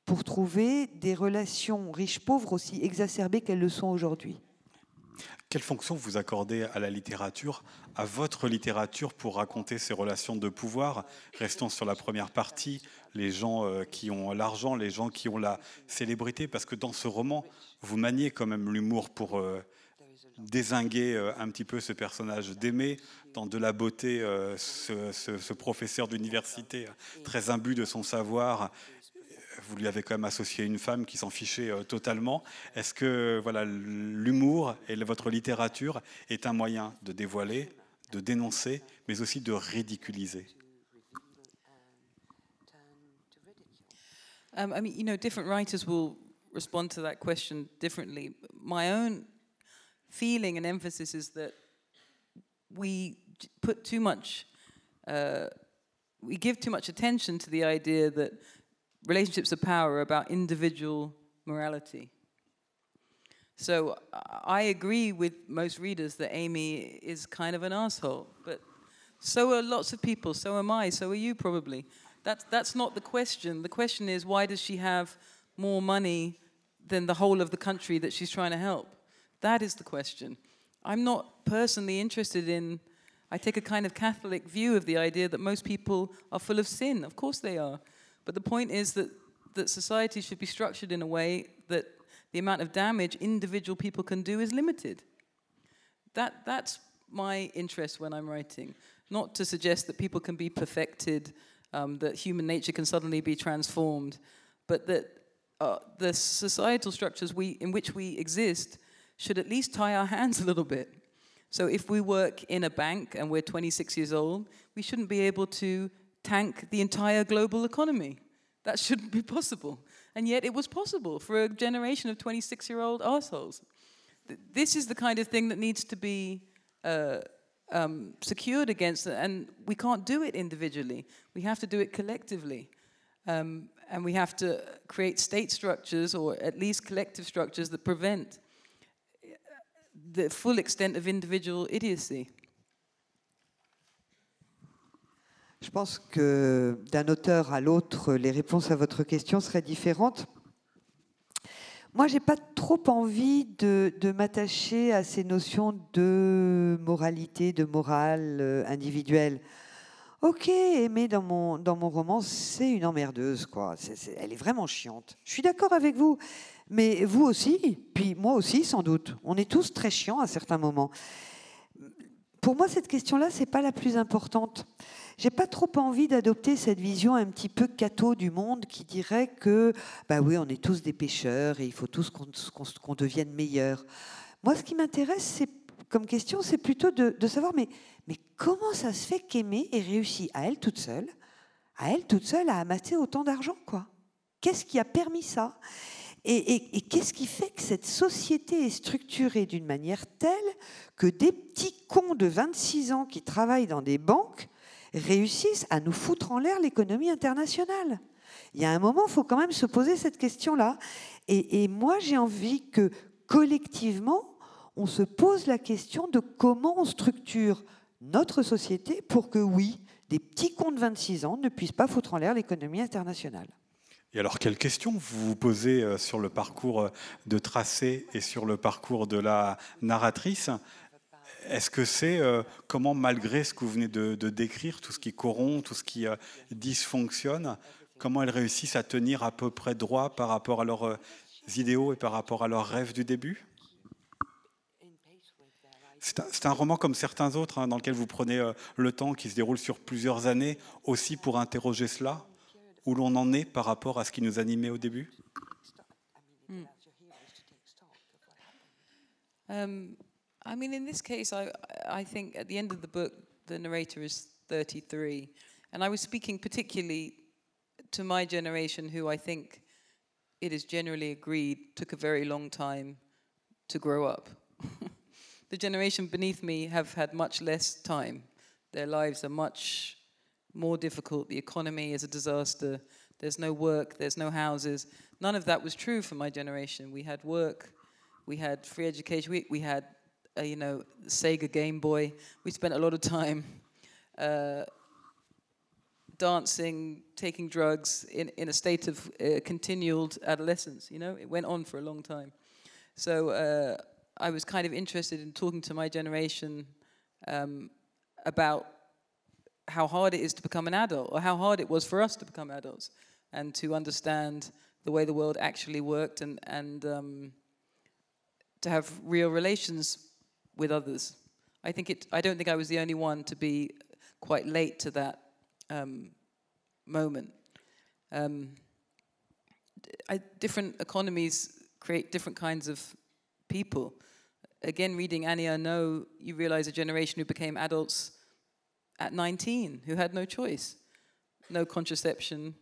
pour trouver des relations riches-pauvres aussi exacerbées qu'elles le sont aujourd'hui. Quelle fonction vous accordez à la littérature, à votre littérature pour raconter ces relations de pouvoir Restons sur la première partie, les gens euh, qui ont l'argent, les gens qui ont la célébrité, parce que dans ce roman, vous maniez quand même l'humour pour euh, désinguer euh, un petit peu ce personnage d'aimer dans de la beauté, ce, professeur d'université très imbu de son savoir. Vous lui avez quand même associé une femme qui s'en fichait totalement. Est-ce que voilà, l'humour et votre littérature est un moyen de dévoiler, de dénoncer, mais aussi de ridiculiser? Um, I mean, you know, different writers will respond to that question differently. My own feeling and emphasis is that we put too much, uh, we give too much attention to the idea that relationships of power are about individual morality. So I agree with most readers that Amy is kind of an asshole, but so are lots of people, so am I, so are you probably. That's, that's not the question. The question is why does she have more money than the whole of the country that she's trying to help? That is the question. I'm not personally interested in, I take a kind of Catholic view of the idea that most people are full of sin. Of course they are. But the point is that, that society should be structured in a way that the amount of damage individual people can do is limited. That, that's my interest when I'm writing. Not to suggest that people can be perfected, um, that human nature can suddenly be transformed, but that uh, the societal structures we, in which we exist should at least tie our hands a little bit. So if we work in a bank and we're 26 years old, we shouldn't be able to tank the entire global economy. That shouldn't be possible. And yet it was possible for a generation of 26 year old assholes. This is the kind of thing that needs to be uh, um, secured against, and we can't do it individually. We have to do it collectively. Um, and we have to create state structures, or at least collective structures, that prevent the full extent of individual idiocy. Je pense que d'un auteur à l'autre, les réponses à votre question seraient différentes. Moi, j'ai pas trop envie de, m'attacher à ces notions de moralité, de morale euh, individuelle. Ok, aimer dans mon, dans mon roman, c'est une emmerdeuse, quoi. elle est vraiment chiante. Je suis d'accord avec vous, mais vous aussi, puis moi aussi, sans doute. On est tous très chiants à certains moments. Pour moi, cette question-là, c'est pas la plus importante. J'ai pas trop envie d'adopter cette vision un petit peu catho du monde qui dirait que, bah oui, on est tous des pêcheurs et il faut tous qu'on devienne meilleurs. Moi, ce qui m'intéresse, comme question, c'est plutôt de, savoir, mais, mais comment ça se fait qu'Aimée ait réussi à elle toute seule, à elle toute seule, à amasser autant d'argent, quoi? Qu'est-ce qui a permis ça? Et, et qu'est-ce qui fait que cette société est structurée d'une manière telle que des petits cons de 26 ans qui travaillent dans des banques réussissent à nous foutre en l'air l'économie internationale. Il y a un moment, il faut quand même se poser cette question-là. Et, moi, j'ai envie que collectivement, on se pose la question de comment on structure notre société pour que, oui, des petits cons de 26 ans ne puissent pas foutre en l'air l'économie internationale. Et alors, quelles questions vous vous posez euh, sur le parcours euh, de Tracé et sur le parcours de la narratrice? Est-ce que c'est euh, comment, malgré ce que vous venez de, décrire, tout ce qui corrompt, tout ce qui euh, dysfonctionne, comment elles réussissent à tenir à peu près droit par rapport à leurs euh, idéaux et par rapport à leurs rêves du début? C'est un, roman comme certains autres, hein, dans lequel vous prenez le temps, qui se déroule sur plusieurs années, aussi pour interroger cela, où l'on en est par rapport à ce qui nous animait au début? Hmm. I mean, in this case, I, I think at the end of the book, the narrator is 33. And I was speaking particularly to my generation, who I think it is generally agreed took a very long time to grow up. the generation beneath me have had much less time. Their lives are much more difficult. The economy is a disaster. There's no work, there's no houses. None of that was true for my generation. We had work, we had free education, we, we had uh, you know, Sega Game Boy. We spent a lot of time uh, dancing, taking drugs in, in a state of uh, continual adolescence. You know, it went on for a long time. So uh, I was kind of interested in talking to my generation um, about how hard it is to become an adult, or how hard it was for us to become adults, and to understand the way the world actually worked, and and um, to have real relations with others. I think it. I don't think I was the only one to be quite late to that um, moment. Um, I, different economies create different kinds of people. Again, reading Annie Arnaud, you realize a generation who became adults at 19, who had no choice, no contraception,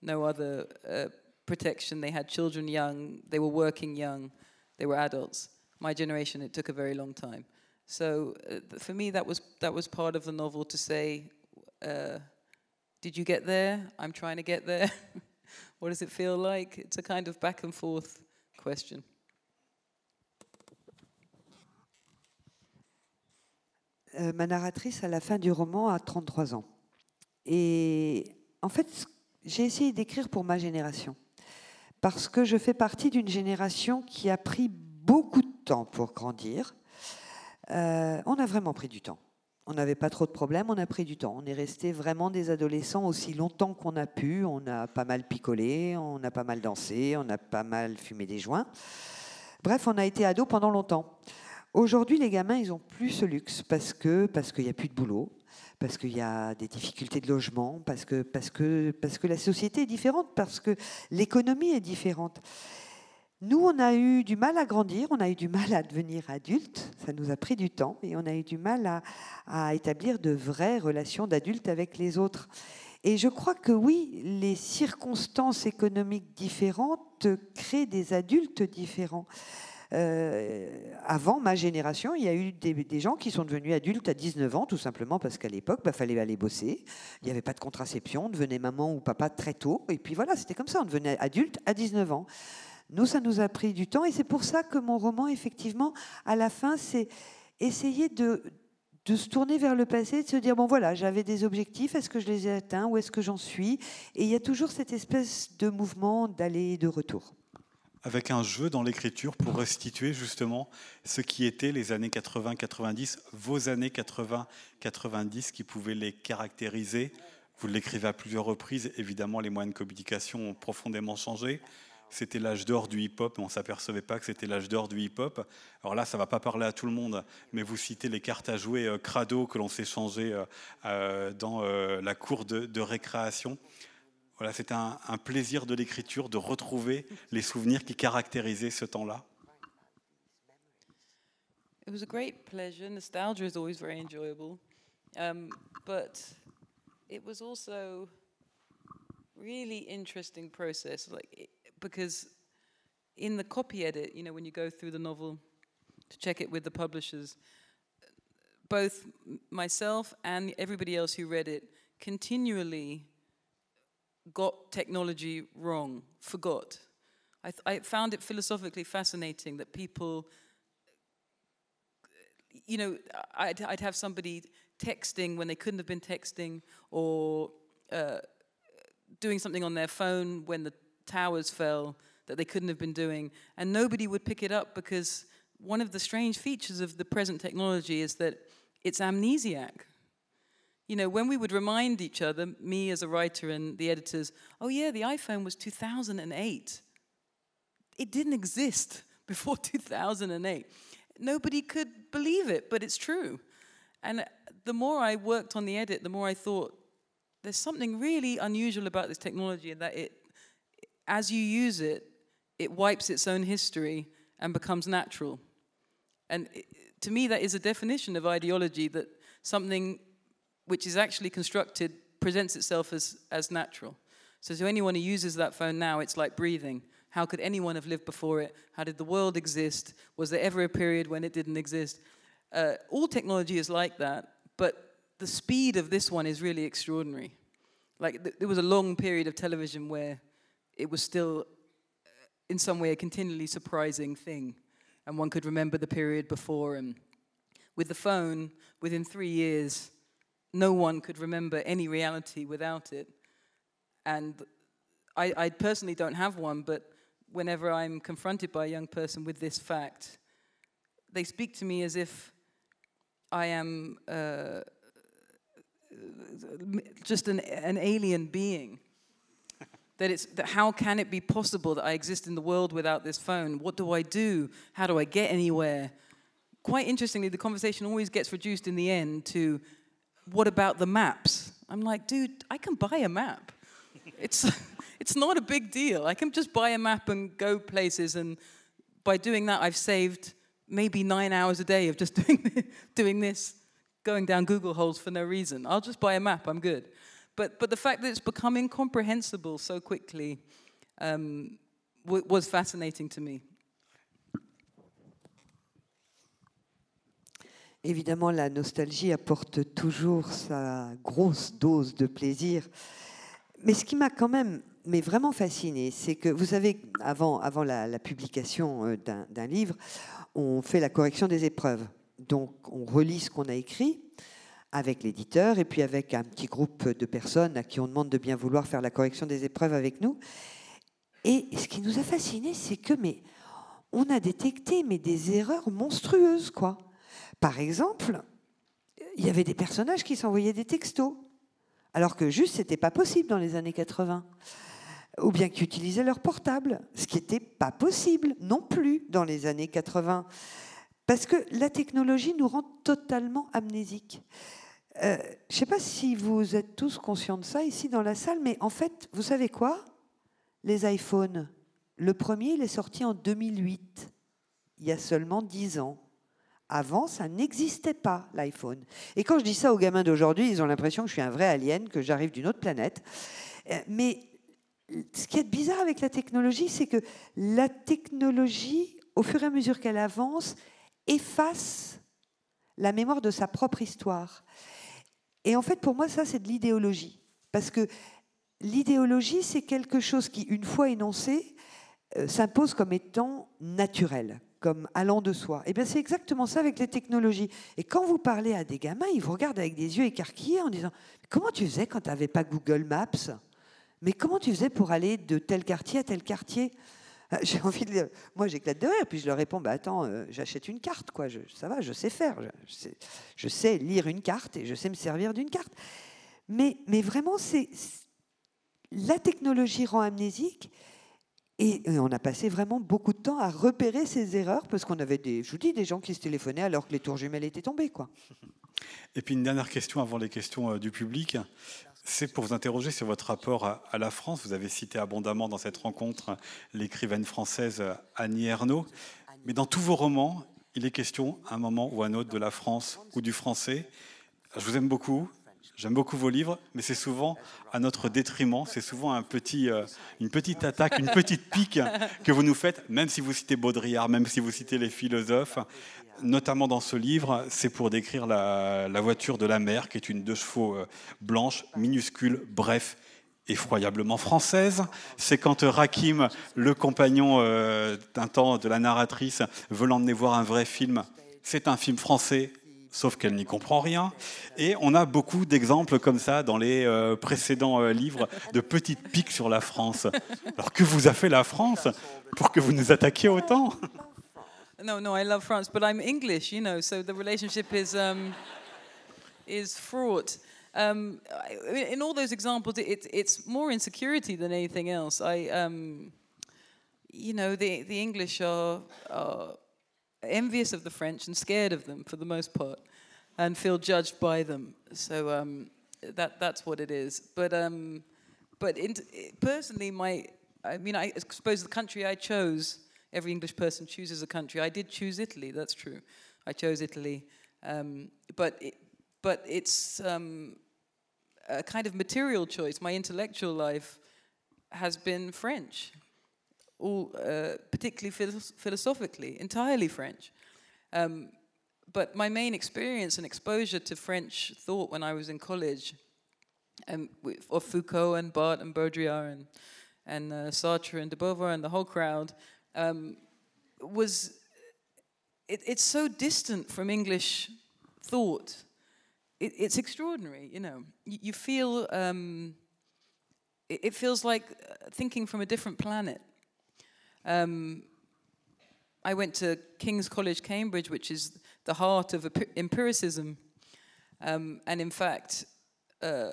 no other uh, protection. They had children young, they were working young, they were adults my generation, it took a very long time. So uh, for me, that was that was part of the novel to say, uh, "Did you get there? I'm trying to get there. what does it feel like?" It's a kind of back and forth question. Euh, ma narratrice, à la fin du roman, a 33 ans. Et en fait, j'ai essayé d'écrire pour ma génération. Parce que je fais partie d'une génération qui a pris beaucoup de temps pour grandir. Euh, on a vraiment pris du temps. On n'avait pas trop de problèmes, on a pris du temps. On est resté vraiment des adolescents aussi longtemps qu'on a pu. On a pas mal picolé, on a pas mal dansé, on a pas mal fumé des joints. Bref, on a été ados pendant longtemps. Aujourd'hui, les gamins, ils ont plus ce luxe parce que parce qu'il n'y a plus de boulot, parce qu'il y a des difficultés de logement, parce que parce que parce que la société est différente, parce que l'économie est différente. Nous, on a eu du mal à grandir, on a eu du mal à devenir adulte, ça nous a pris du temps, et on a eu du mal à, établir de vraies relations d'adultes avec les autres. Et je crois que oui, les circonstances économiques différentes créent des adultes différents. Euh, avant ma génération, il y a eu des, gens qui sont devenus adultes à 19 ans, tout simplement parce qu'à l'époque, il fallait aller bosser. Il n'y avait pas de contraception, on devenait maman ou papa très tôt. Et puis voilà, c'était comme ça, on devenait adulte à 19 ans. Nous, ça nous a pris du temps. Et c'est pour ça que mon roman, effectivement, à la fin, c'est essayer de, se tourner vers le passé, de se dire, bon voilà, j'avais des objectifs, est-ce que je les ai atteints, où est-ce que j'en suis? Et il y a toujours cette espèce de mouvement d'aller et de retour. avec un jeu dans l'écriture pour restituer justement ce qui étaient les années 80-90, vos années 80-90 qui pouvaient les caractériser. Vous l'écrivez à plusieurs reprises, évidemment les moyens de communication ont profondément changé. C'était l'âge d'or du hip-hop, mais on ne s'apercevait pas que c'était l'âge d'or du hip-hop. Alors là, ça ne va pas parler à tout le monde, mais vous citez les cartes à jouer euh, crado que l'on s'échangeait euh, euh, dans euh, la cour de, récréation. Voilà, c'était un, plaisir de l'écriture de retrouver les souvenirs qui caractérisaient ce temps-là. It was a great pleasure. Nostalgia is always very enjoyable, um, but it was also really interesting process. Like because in the copy edit, you know, when you go through the novel to check it with the publishers, both myself and everybody else who read it continually got technology wrong, forgot. I, I found it philosophically fascinating that people you know, I'd, I'd have somebody texting when they couldn't have been texting or uh, doing something on their phone when the towers fell that they couldn't have been doing, and nobody would pick it up because one of the strange features of the present technology is that it's amnesiac. You know, when we would remind each other, me as a writer and the editors, oh yeah, the iPhone was 2008. It didn't exist before 2008 nobody could believe it, but it's true. And the more I worked on the edit, the more I thought there's something really unusual about this technology in that it, as you use it, it wipes its own history and becomes natural. And it, to me, that is a definition of ideology that something which is actually constructed presents itself as, as natural. So to anyone who uses that phone now, it's like breathing. How could anyone have lived before it? How did the world exist? Was there ever a period when it didn't exist? Uh, all technology is like that, but the speed of this one is really extraordinary. Like, th- there was a long period of television where it was still, uh, in some way, a continually surprising thing. And one could remember the period before. And with the phone, within three years, no one could remember any reality without it. And I, I personally don't have one, but whenever I'm confronted by a young person with this fact, they speak to me as if I am uh, just an, an alien being. that it's that how can it be possible that I exist in the world without this phone? What do I do? How do I get anywhere? Quite interestingly, the conversation always gets reduced in the end to what about the maps? I'm like, dude, I can buy a map. It's it's not a big deal. I can just buy a map and go places, and by doing that, I've saved maybe nine hours a day of just doing doing this, going down Google holes for no reason. I'll just buy a map. I'm good. But but the fact that it's become incomprehensible so quickly um, was fascinating to me. Évidemment, la nostalgie apporte toujours sa grosse dose de plaisir. Mais ce qui m'a quand même mais vraiment fasciné, c'est que vous savez, avant, avant la, publication euh, d'un livre, on fait la correction des épreuves. Donc, on relit ce qu'on a écrit avec l'éditeur et puis avec un petit groupe de personnes à qui on demande de bien vouloir faire la correction des épreuves avec nous. Et ce qui nous a fasciné, c'est que mais on a détecté des erreurs monstrueuses quoi. Par exemple, il y avait des personnages qui s'envoyaient des textos alors que juste c'était pas possible dans les années 80 ou bien qui utilisaient leur portable, ce qui n'était pas possible non plus dans les années 80, parce que la technologie nous rend totalement amnésiques. Euh, je ne sais pas si vous êtes tous conscients de ça ici dans la salle, mais en fait, vous savez quoi? Les iPhones, le premier, il est sorti en 2008, il y a seulement 10 ans. Avant, ça n'existait pas, l'iPhone. Et quand je dis ça aux gamins d'aujourd'hui, ils ont l'impression que je suis un vrai alien, que j'arrive d'une autre planète. Euh, mais ce qui est bizarre avec la technologie, c'est que la technologie, au fur et à mesure qu'elle avance, efface la mémoire de sa propre histoire. Et en fait, pour moi, ça, c'est de l'idéologie. Parce que l'idéologie, c'est quelque chose qui, une fois énoncé, euh, s'impose comme étant naturel, comme allant de soi. Et eh bien, c'est exactement ça avec les technologies. Et quand vous parlez à des gamins, ils vous regardent avec des yeux écarquillés en disant Comment tu faisais quand tu n'avais pas Google Maps? Mais comment tu faisais pour aller de tel quartier à tel quartier? J'ai envie de moi j'éclate de rire puis je leur réponds bah attends euh, j'achète une carte quoi ça va je sais faire je sais, lire une carte et je sais me servir d'une carte. Mais mais vraiment c'est la technologie rend amnésique et on a passé vraiment beaucoup de temps à repérer ces erreurs parce qu'on avait des je vous dis des gens qui se téléphonaient alors que les tours jumelles étaient tombées quoi. Et puis une dernière question avant les questions euh, du public c'est pour vous interroger sur votre rapport à, la France. Vous avez cité abondamment dans cette rencontre l'écrivaine française Annie Ernaux. Mais dans tous vos romans, il est question, à un moment ou à un autre, de la France ou du français. Je vous aime beaucoup. J'aime beaucoup vos livres, mais c'est souvent à notre détriment. C'est souvent euh, une petite attaque, une petite pique que vous nous faites, même si vous citez Baudrillard, même si vous citez les philosophes notamment dans ce livre, c'est pour décrire la, voiture de la mer, qui est une deux chevaux euh, blanche, minuscule, bref, effroyablement française. C'est quand Rakim, le compagnon euh, d'un temps de la narratrice, veut l'emmener voir un vrai film. C'est un film français, sauf qu'elle n'y comprend rien. Et on a beaucoup d'exemples comme ça dans les euh, précédents livres de petites piques sur la France. Alors que vous a fait la France pour que vous nous attaquiez autant? No, no, I love France, but I'm English, you know, so the relationship is um, is fraught. Um, in all those examples, it, it's more insecurity than anything else. I, um, you know, the the English are, are envious of the French and scared of them for the most part, and feel judged by them. So um, that that's what it is. But um, but in, personally, my I mean, I suppose the country I chose every English person chooses a country. I did choose Italy, that's true. I chose Italy. Um, but, it, but it's um, a kind of material choice. My intellectual life has been French, all, uh, particularly philo- philosophically, entirely French. Um, but my main experience and exposure to French thought when I was in college, um, of Foucault and Barthes and Baudrillard and, and uh, Sartre and de Beauvoir and the whole crowd, um, was it, it's so distant from English thought. It, it's extraordinary, you know. You, you feel um, it, it, feels like uh, thinking from a different planet. Um, I went to King's College, Cambridge, which is the heart of empiricism, um, and in fact, uh,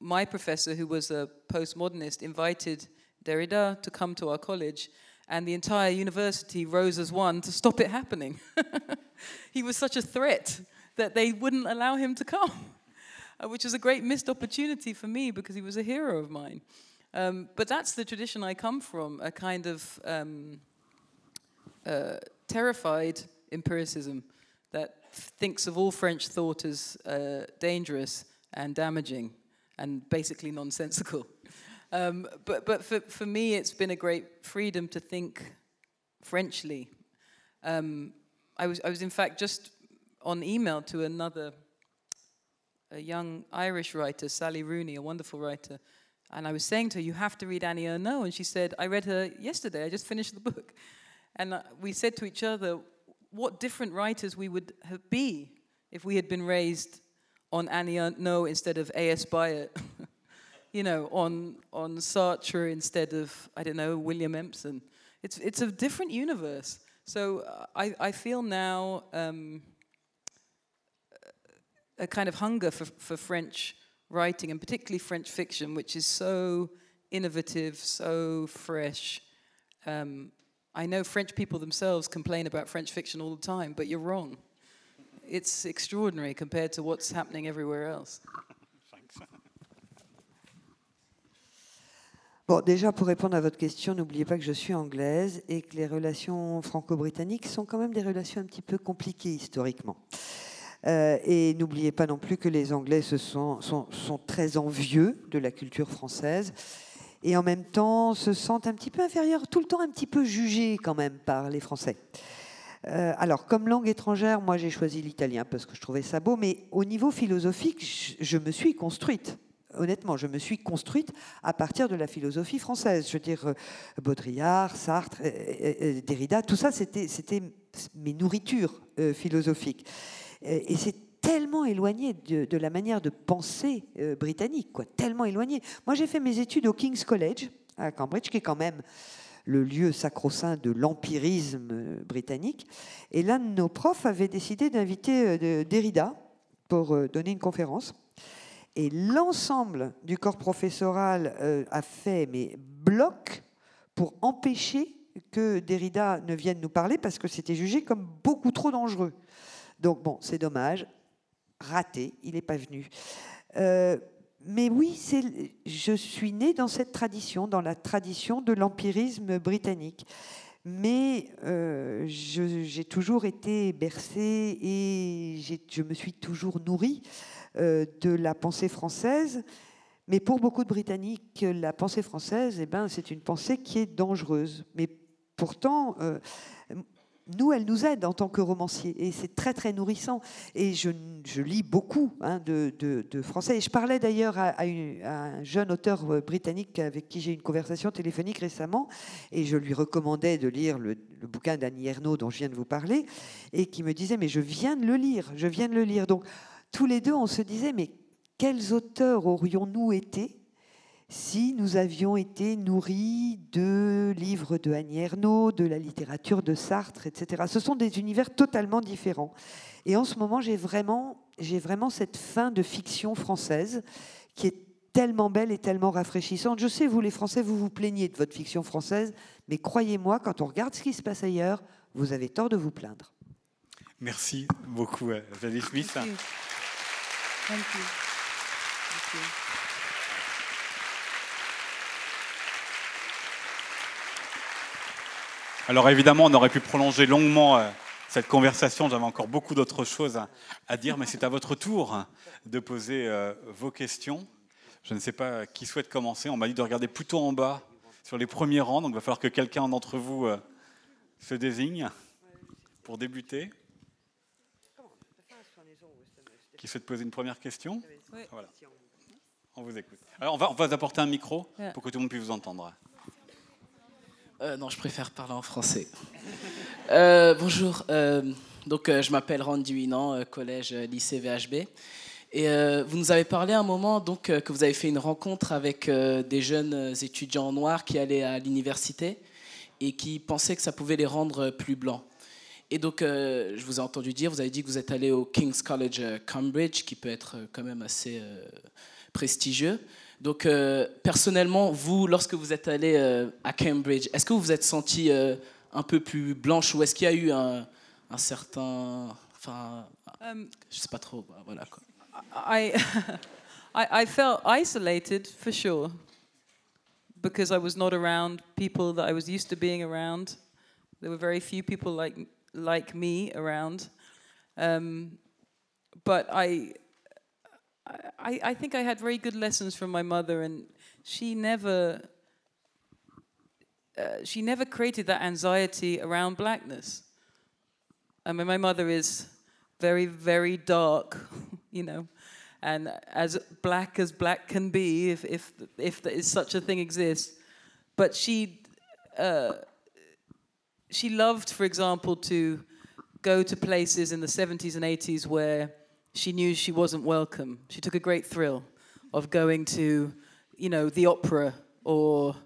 my professor, who was a postmodernist, invited Derrida to come to our college and the entire university rose as one to stop it happening. he was such a threat that they wouldn't allow him to come, uh, which is a great missed opportunity for me because he was a hero of mine. Um, but that's the tradition I come from a kind of um, uh, terrified empiricism that thinks of all French thought as uh, dangerous and damaging and basically nonsensical. Um, but but for, for me, it's been a great freedom to think Frenchly. Um, I was I was in fact just on email to another, a young Irish writer, Sally Rooney, a wonderful writer. And I was saying to her, You have to read Annie Ernaux. And she said, I read her yesterday. I just finished the book. And uh, we said to each other, What different writers we would have be if we had been raised on Annie Ernaux instead of A.S. Byatt. you know, on, on Sartre instead of, I don't know, William Empson. It's, it's a different universe. So uh, I, I feel now um, a kind of hunger for, for French writing, and particularly French fiction, which is so innovative, so fresh. Um, I know French people themselves complain about French fiction all the time, but you're wrong. It's extraordinary compared to what's happening everywhere else. Bon, déjà, pour répondre à votre question, n'oubliez pas que je suis anglaise et que les relations franco-britanniques sont quand même des relations un petit peu compliquées historiquement. Euh, et n'oubliez pas non plus que les Anglais se sont, sont, très envieux de la culture française et en même temps se sentent un petit peu inférieurs, tout le temps un petit peu jugés quand même par les Français. Euh, alors, comme langue étrangère, moi j'ai choisi l'italien parce que je trouvais ça beau, mais au niveau philosophique, je me suis construite honnêtement, je me suis construite à partir de la philosophie française. Je veux dire, euh, Baudrillard, Sartre, Derrida, tout ça, c'était mes nourritures euh, philosophiques. Et c'est tellement éloigné de, la manière de penser euh, britannique, quoi, tellement éloigné. Moi, j'ai fait mes études au King's College à Cambridge, qui est quand même le lieu sacro-saint de l'empirisme britannique. Et l'un de nos profs avait décidé d'inviter Derrida pour donner une conférence. Et l'ensemble du corps professoral euh, a fait mais bloc pour empêcher que Derrida ne vienne nous parler parce que c'était jugé comme beaucoup trop dangereux. Donc bon, c'est dommage, raté, il n'est pas venu. Euh, mais oui, je suis née dans cette tradition, dans la tradition de l'empirisme britannique. Mais euh, j'ai toujours été bercée et je me suis toujours nourrie de la pensée française. Mais pour beaucoup de Britanniques, la pensée française, eh ben, c'est une pensée qui est dangereuse. Mais pourtant, euh, nous, elle nous aide en tant que romancier. Et c'est très, très nourrissant. Et je, lis beaucoup hein, de, français. Et je parlais d'ailleurs à, un jeune auteur euh, britannique avec qui j'ai eu une conversation téléphonique récemment. Et je lui recommandais de lire le, le bouquin d'Annie Ernaux dont je viens de vous parler. Et qui me disait, mais je viens de le lire. Je viens de le lire. Donc, tous les deux, on se disait, mais quels auteurs aurions-nous été si nous avions été nourris de livres de Annie Ernaux, de la littérature de Sartre, etc. Ce sont des univers totalement différents. Et en ce moment, j'ai vraiment, j'ai vraiment cette fin de fiction française qui est tellement belle et tellement rafraîchissante. Je sais, vous les Français, vous vous plaignez de votre fiction française, mais croyez-moi, quand on regarde ce qui se passe ailleurs, vous avez tort de vous plaindre. Merci beaucoup, Zadie Smith. Thank you. Thank you. Alors évidemment, on aurait pu prolonger longuement euh, cette conversation. J'avais encore beaucoup d'autres choses à dire, mais c'est à votre tour de poser euh, vos questions. Je ne sais pas qui souhaite commencer. On m'a dit de regarder plutôt en bas, sur les premiers rangs. Donc il va falloir que quelqu'un d'entre vous euh, se désigne pour débuter. Qui souhaite poser une première question oui. voilà. On vous écoute. Alors, on va, on va vous apporter un micro pour que tout le monde puisse vous entendre. Euh, non, je préfère parler en français. euh, bonjour. Euh, donc, euh, je m'appelle Randy Winan, collège lycée VHB. Et vous nous avez parlé un moment donc que vous avez fait une rencontre avec des jeunes étudiants noirs qui allaient à l'université et qui pensaient que ça pouvait les rendre plus blancs. Et donc, euh, je vous ai entendu dire, vous avez dit que vous êtes allé au King's College euh, Cambridge, qui peut être euh, quand même assez prestigieux. Donc, personnellement, vous, lorsque vous êtes allé à Cambridge, est-ce que vous vous êtes senti un peu plus blanche ou est-ce qu'il y a eu un, un certain. Enfin, um, je sais pas trop, voilà quoi. I, I, I felt isolated for sure because I was not around people that I was used to being around. There were very few people like like me around. Um, but I, I, I think I had very good lessons from my mother, and she never, uh, she never created that anxiety around blackness. I mean, my mother is very, very dark, you know, and as black as black can be, if if if there is such a thing exists. But she uh, she loved, for example, to go to places in the 70s and 80s where she knew she wasn't welcome. She took a great thrill of going to, you know, the opera or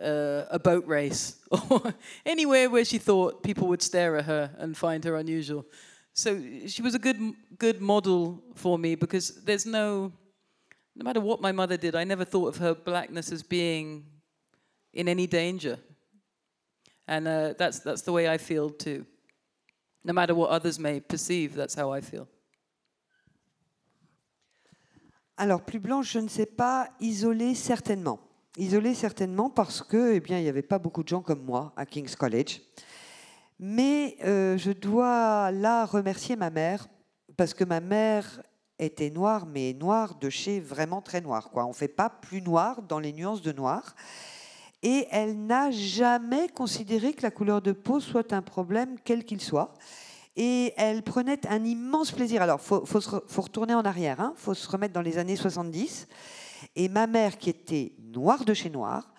uh, a boat race or anywhere where she thought people would stare at her and find her unusual. So she was a good good model for me because there's no no matter what my mother did, I never thought of her blackness as being in any danger. And uh, that's that's the way I feel too. No matter what others may perceive, that's how I feel. Alors, plus blanche, je ne sais pas, isolée certainement. Isolée certainement parce que, eh bien, il n'y avait pas beaucoup de gens comme moi à King's College. Mais euh, je dois là remercier ma mère parce que ma mère était noire, mais noire de chez vraiment très noir. Quoi. On ne fait pas plus noir dans les nuances de noir. Et elle n'a jamais considéré que la couleur de peau soit un problème, quel qu'il soit. Et elle prenait un immense plaisir. Alors, il faut, faut, retourner en arrière, il hein. faut se remettre dans les années 70. Et ma mère, qui était noire de chez noir,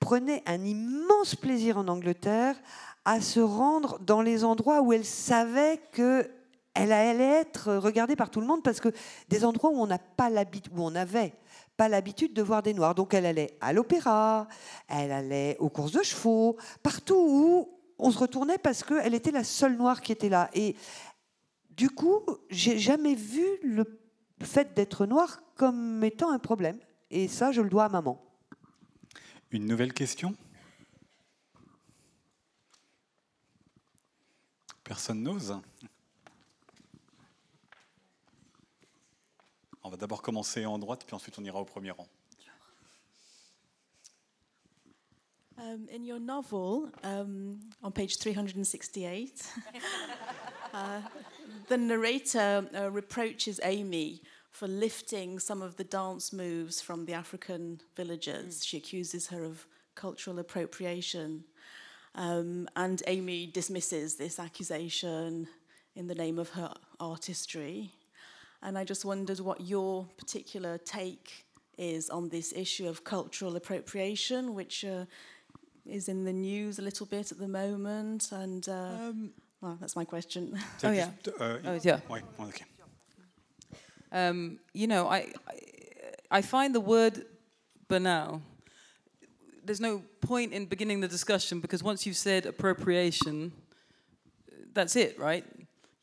prenait un immense plaisir en Angleterre à se rendre dans les endroits où elle savait que elle allait être regardée par tout le monde parce que des endroits où on n'a pas l'habitude, où on avait pas l'habitude de voir des noirs. Donc elle allait à l'opéra, elle allait aux courses de chevaux, partout où on se retournait parce qu'elle était la seule noire qui était là. Et du coup, j'ai jamais vu le fait d'être noire comme étant un problème. Et ça, je le dois à maman. Une nouvelle question? Personne n'ose? On va d'abord commencer en droite, puis ensuite on ira au premier rang. Um, in your novel, um, on page 368, uh, the narrator uh, reproaches Amy for lifting some of the dance moves from the African villagers. Mm. She accuses her of cultural appropriation. Um, and Amy dismisses this accusation in the name of her artistry. And I just wondered what your particular take is on this issue of cultural appropriation, which uh, is in the news a little bit at the moment. And uh, um, well, that's my question. oh yeah. Uh, oh yeah. Why, why okay. Um, you know, I, I, I find the word banal. There's no point in beginning the discussion because once you've said appropriation, that's it, right?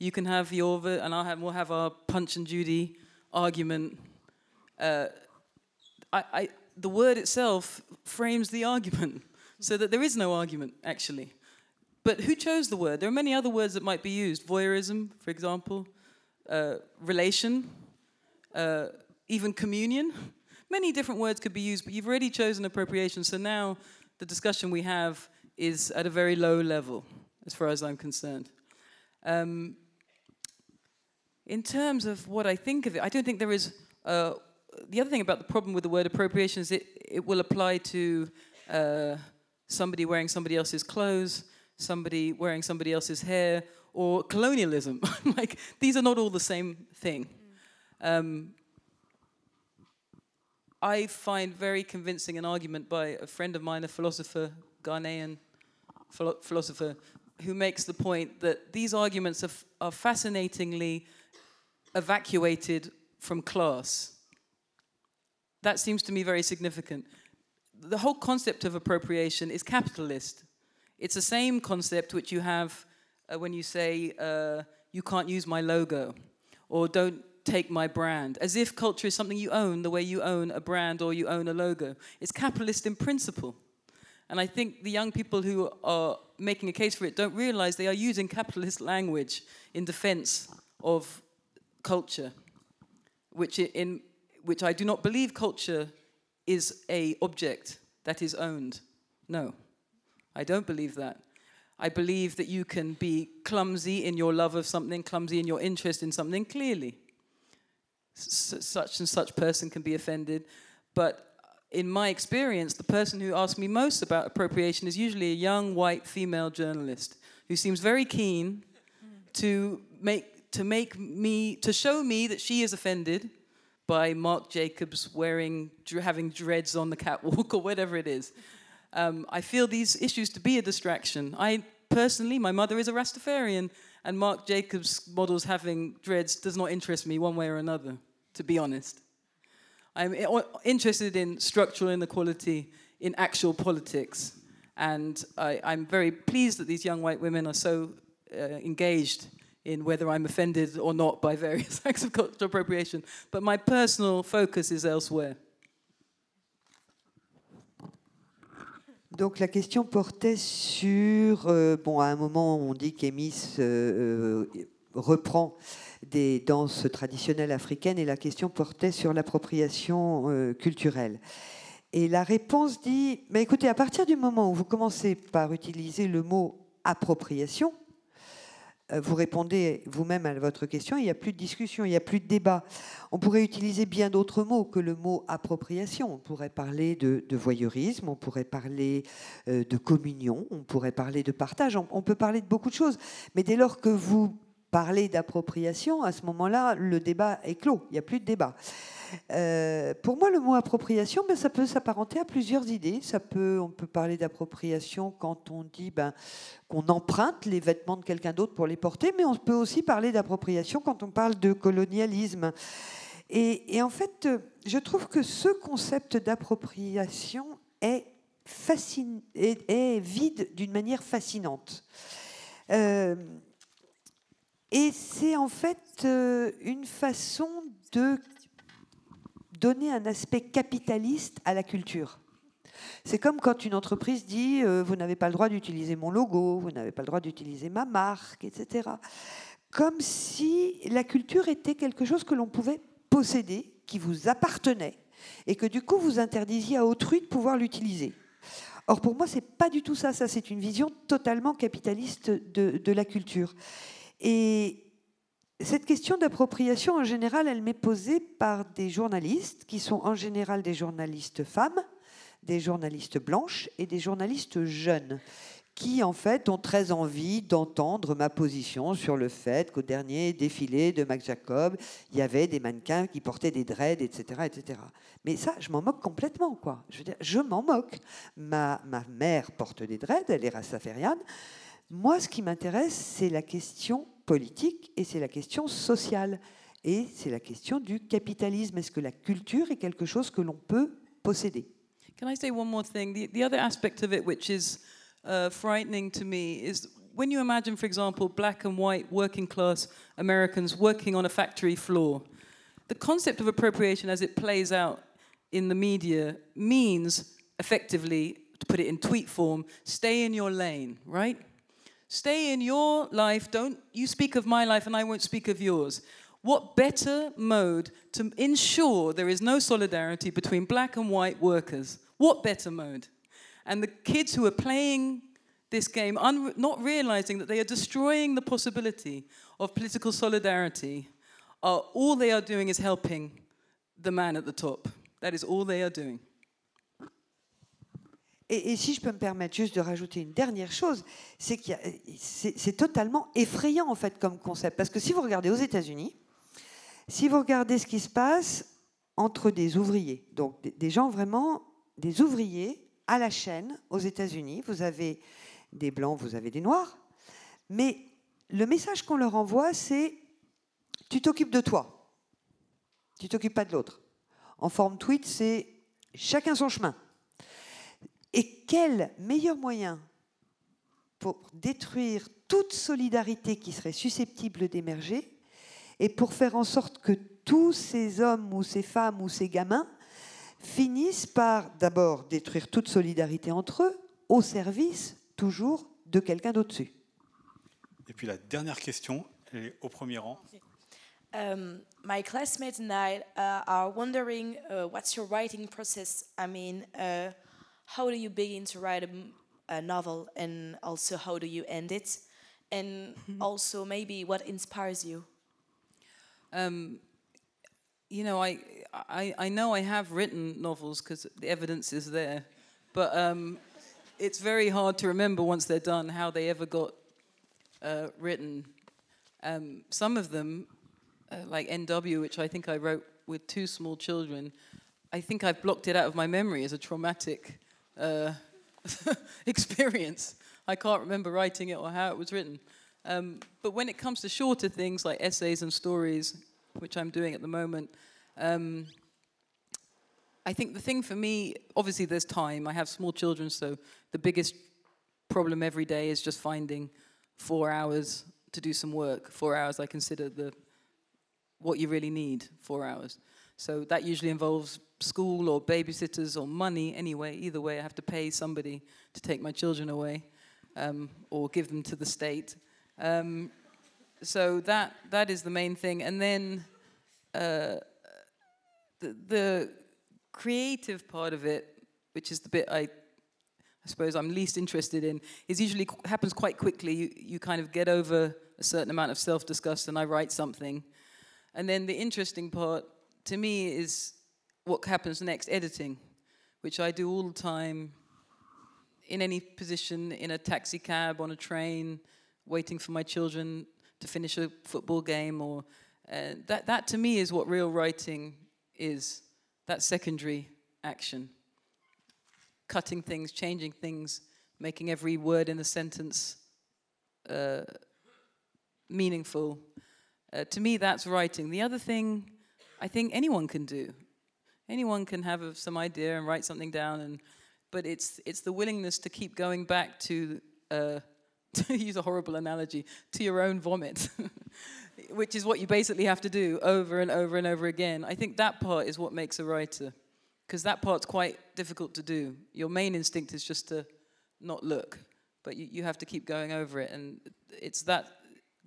You can have your and I'll have we'll have our punch and Judy argument. Uh, I, I, the word itself frames the argument so that there is no argument, actually. But who chose the word? There are many other words that might be used. Voyeurism, for example, uh, relation, uh, even communion. Many different words could be used, but you've already chosen appropriation. So now the discussion we have is at a very low level, as far as I'm concerned. Um, in terms of what I think of it, I don't think there is. Uh, the other thing about the problem with the word appropriation is it, it will apply to uh, somebody wearing somebody else's clothes, somebody wearing somebody else's hair, or colonialism. like these are not all the same thing. Um, I find very convincing an argument by a friend of mine, a philosopher, Ghanaian philo philosopher, who makes the point that these arguments are, are fascinatingly evacuated from class. That seems to me very significant the whole concept of appropriation is capitalist. It's the same concept which you have uh, when you say, uh, you can't use my logo, or don't take my brand, as if culture is something you own the way you own a brand or you own a logo. It's capitalist in principle. And I think the young people who are making a case for it don't realize they are using capitalist language in defense of culture, which, in, which I do not believe culture is a object that is owned. No, I don't believe that. I believe that you can be clumsy in your love of something, clumsy in your interest in something, clearly. S such and such person can be offended. But in my experience, the person who asks me most about appropriation is usually a young white female journalist who seems very keen to make to make me to show me that she is offended by Mark Jacobs wearing having dreads on the catwalk or whatever it is. Um, I feel these issues to be a distraction. I personally, my mother is a Rastafarian, and Mark Jacobs models having dreads does not interest me one way or another, to be honest. I'm interested in structural inequality in actual politics, and I, am very pleased that these young white women are so uh, engaged in whether I'm offended or not by various acts of cultural appropriation. But my personal focus is elsewhere. Donc la question portait sur, euh, bon, à un moment on dit qu'Emis euh, euh, reprend des danses traditionnelles africaines et la question portait sur l'appropriation culturelle. Et la réponse dit, mais écoutez, à partir du moment où vous commencez par utiliser le mot appropriation, vous répondez vous-même à votre question, il n'y a plus de discussion, il n'y a plus de débat. On pourrait utiliser bien d'autres mots que le mot appropriation. On pourrait parler de, voyeurisme, on pourrait parler euh, de communion, on pourrait parler de partage, on, peut parler de beaucoup de choses. Mais dès lors que vous parlez d'appropriation, à ce moment-là, le débat est clos, il n'y a plus de débat. Euh, pour moi, le mot appropriation, ben, ça peut s'apparenter à plusieurs idées. Ça peut, on peut parler d'appropriation quand on dit ben, qu'on emprunte les vêtements de quelqu'un d'autre pour les porter, mais on peut aussi parler d'appropriation quand on parle de colonialisme. Et, en fait, je trouve que ce concept d'appropriation est, vide d'une manière fascinante. Euh, et c'est en fait euh, une façon de donner un aspect capitaliste à la culture. C'est comme quand une entreprise dit euh, vous n'avez pas le droit d'utiliser mon logo, vous n'avez pas le droit d'utiliser ma marque, etc. Comme si la culture était quelque chose que l'on pouvait posséder, qui vous appartenait, et que du coup vous interdisiez à autrui de pouvoir l'utiliser. Or pour moi c'est pas du tout ça. Ça c'est une vision totalement capitaliste de, de la culture. Et cette question d'appropriation, en général, elle m'est posée par des journalistes, qui sont en général des journalistes femmes, des journalistes blanches et des journalistes jeunes, qui en fait ont très envie d'entendre ma position sur le fait qu'au dernier défilé de Mac Jacob, il y avait des mannequins qui portaient des dreads, etc. etc. Mais ça, je m'en moque complètement, quoi. Je veux dire, je m'en moque. Ma, ma mère porte des dreads, elle est rastafariane. Moi, ce qui m'intéresse, c'est la question politique et c'est la question sociale. Et c'est la question du capitalisme. Est-ce que la culture est quelque chose que l'on peut posséder Can I say one more thing? The, the other aspect of it, which is uh, frightening to me, is when you imagine, for example, black and white working class Americans working on a factory floor, the concept of appropriation as it plays out in the media means effectively, to put it in tweet form, stay in your lane, right? Stay in your life. Don't you speak of my life and I won't speak of yours. What better mode to ensure there is no solidarity between black and white workers? What better mode? And the kids who are playing this game, not realizing that they are destroying the possibility of political solidarity, are, all they are doing is helping the man at the top. That is all they are doing. Et, si je peux me permettre juste de rajouter une dernière chose, c'est que c'est totalement effrayant en fait comme concept. Parce que si vous regardez aux États-Unis, si vous regardez ce qui se passe entre des ouvriers, donc des, gens vraiment, des ouvriers à la chaîne aux États-Unis, vous avez des blancs, vous avez des noirs, mais le message qu'on leur envoie, c'est tu t'occupes de toi, tu t'occupes pas de l'autre. En forme tweet, c'est chacun son chemin. Et quel meilleur moyen pour détruire toute solidarité qui serait susceptible d'émerger et pour faire en sorte que tous ces hommes ou ces femmes ou ces gamins finissent par d'abord détruire toute solidarité entre eux au service toujours de quelqu'un d'au-dessus. Et puis la dernière question, elle est au premier rang. Um, my classmates and I uh, are wondering uh, what's your writing process? I mean, uh, how do you begin to write a, a novel and also how do you end it? And also maybe what inspires you? Um, you know I, I, I know I have written novels because the evidence is there but um, it's very hard to remember once they're done how they ever got uh, written. Um, some of them, uh, like NW, which I think I wrote with two small children, I think I've blocked it out of my memory as a traumatic uh, experience. I can't remember writing it or how it was written. Um, but when it comes to shorter things like essays and stories, which I'm doing at the moment, um, I think the thing for me, obviously, there's time. I have small children, so the biggest problem every day is just finding four hours to do some work. Four hours, I consider the what you really need. Four hours. So that usually involves school or babysitters or money. Anyway, either way, I have to pay somebody to take my children away um, or give them to the state. Um, so that that is the main thing, and then uh, the, the creative part of it, which is the bit I, I suppose I'm least interested in, is usually happens quite quickly. You you kind of get over a certain amount of self-disgust, and I write something, and then the interesting part to me is what happens next, editing, which I do all the time in any position, in a taxi cab, on a train, waiting for my children to finish a football game, or uh, that, that to me is what real writing is that secondary action. Cutting things, changing things, making every word in a sentence uh, meaningful. Uh, to me, that's writing. The other thing I think anyone can do. Anyone can have some idea and write something down, and, but it's, it's the willingness to keep going back to, uh, to use a horrible analogy, to your own vomit, which is what you basically have to do over and over and over again. I think that part is what makes a writer, because that part's quite difficult to do. Your main instinct is just to not look, but you, you have to keep going over it, and it's that,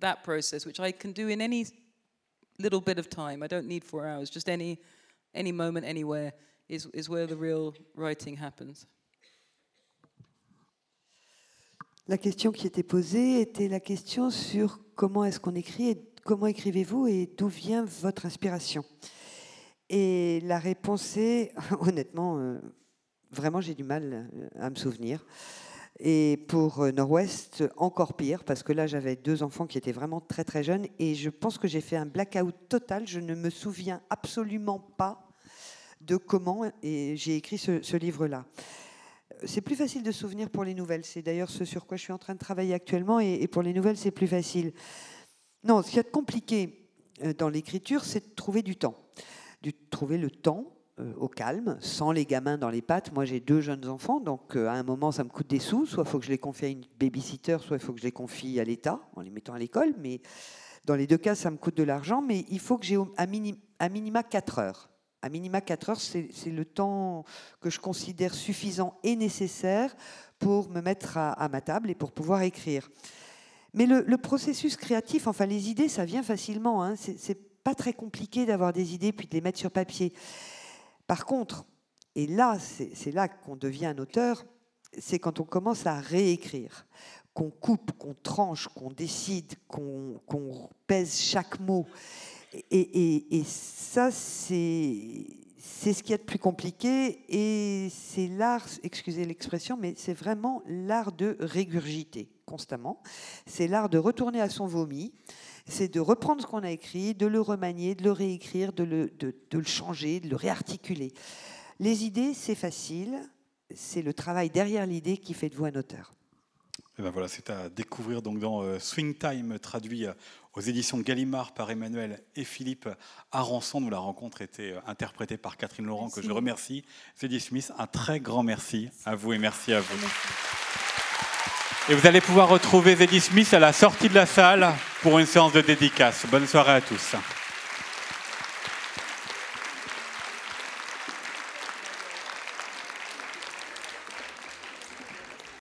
that process, which I can do in any little bit of time. I don't need four hours. Just any, any moment, anywhere is, where the real writing happens. La question qui était posée était la question sur comment est-ce qu'on écrit et comment écrivez-vous et d'où vient votre inspiration. Et la réponse est, honnêtement, euh, vraiment j'ai du mal euh, à me souvenir. Et pour euh, Nord-Ouest, encore pire, parce que là, j'avais deux enfants qui étaient vraiment très très jeunes, et je pense que j'ai fait un blackout total. Je ne me souviens absolument pas de comment et j'ai écrit ce, livre-là. C'est plus facile de souvenir pour les nouvelles. C'est d'ailleurs ce sur quoi je suis en train de travailler actuellement, et, pour les nouvelles, c'est plus facile. Non, ce qui est compliqué euh, dans l'écriture, c'est de trouver du temps, de trouver le temps euh, au calme, sans les gamins dans les pattes. Moi, j'ai deux jeunes enfants, donc euh, à un moment, ça me coûte des sous. Soit il faut que je les confie à une babysitter, soit il faut que je les confie à l'État en les mettant à l'école. Mais dans les deux cas, ça me coûte de l'argent. Mais il faut que j'ai à minima 4 heures. À minima 4 heures, c'est le temps que je considère suffisant et nécessaire pour me mettre à, ma table et pour pouvoir écrire. Mais le, processus créatif, enfin les idées, ça vient facilement. Hein. C'est pas très compliqué d'avoir des idées puis de les mettre sur papier. Par contre, et là, c'est là qu'on devient un auteur, c'est quand on commence à réécrire, qu'on coupe, qu'on tranche, qu'on décide, qu'on qu pèse chaque mot. Et, ça, c'est ce qui est de plus compliqué et c'est l'art, excusez l'expression, mais c'est vraiment l'art de régurgiter constamment. C'est l'art de retourner à son vomi, c'est de reprendre ce qu'on a écrit, de le remanier, de le réécrire, de le, de le changer, de le réarticuler. Les idées, c'est facile, c'est le travail derrière l'idée qui fait de vous un auteur. Et ben voilà, c'est à découvrir donc dans euh, Swing Time, traduit euh, aux éditions Gallimard par Emmanuel et Philippe Arançon, où la rencontre était euh, interprétée par Catherine Laurent, merci. que je remercie. Zeddy Smith, un très grand merci à vous et merci à vous. Merci. Et vous allez pouvoir retrouver Zeddy Smith à la sortie de la salle pour une séance de dédicace. Bonne soirée à tous.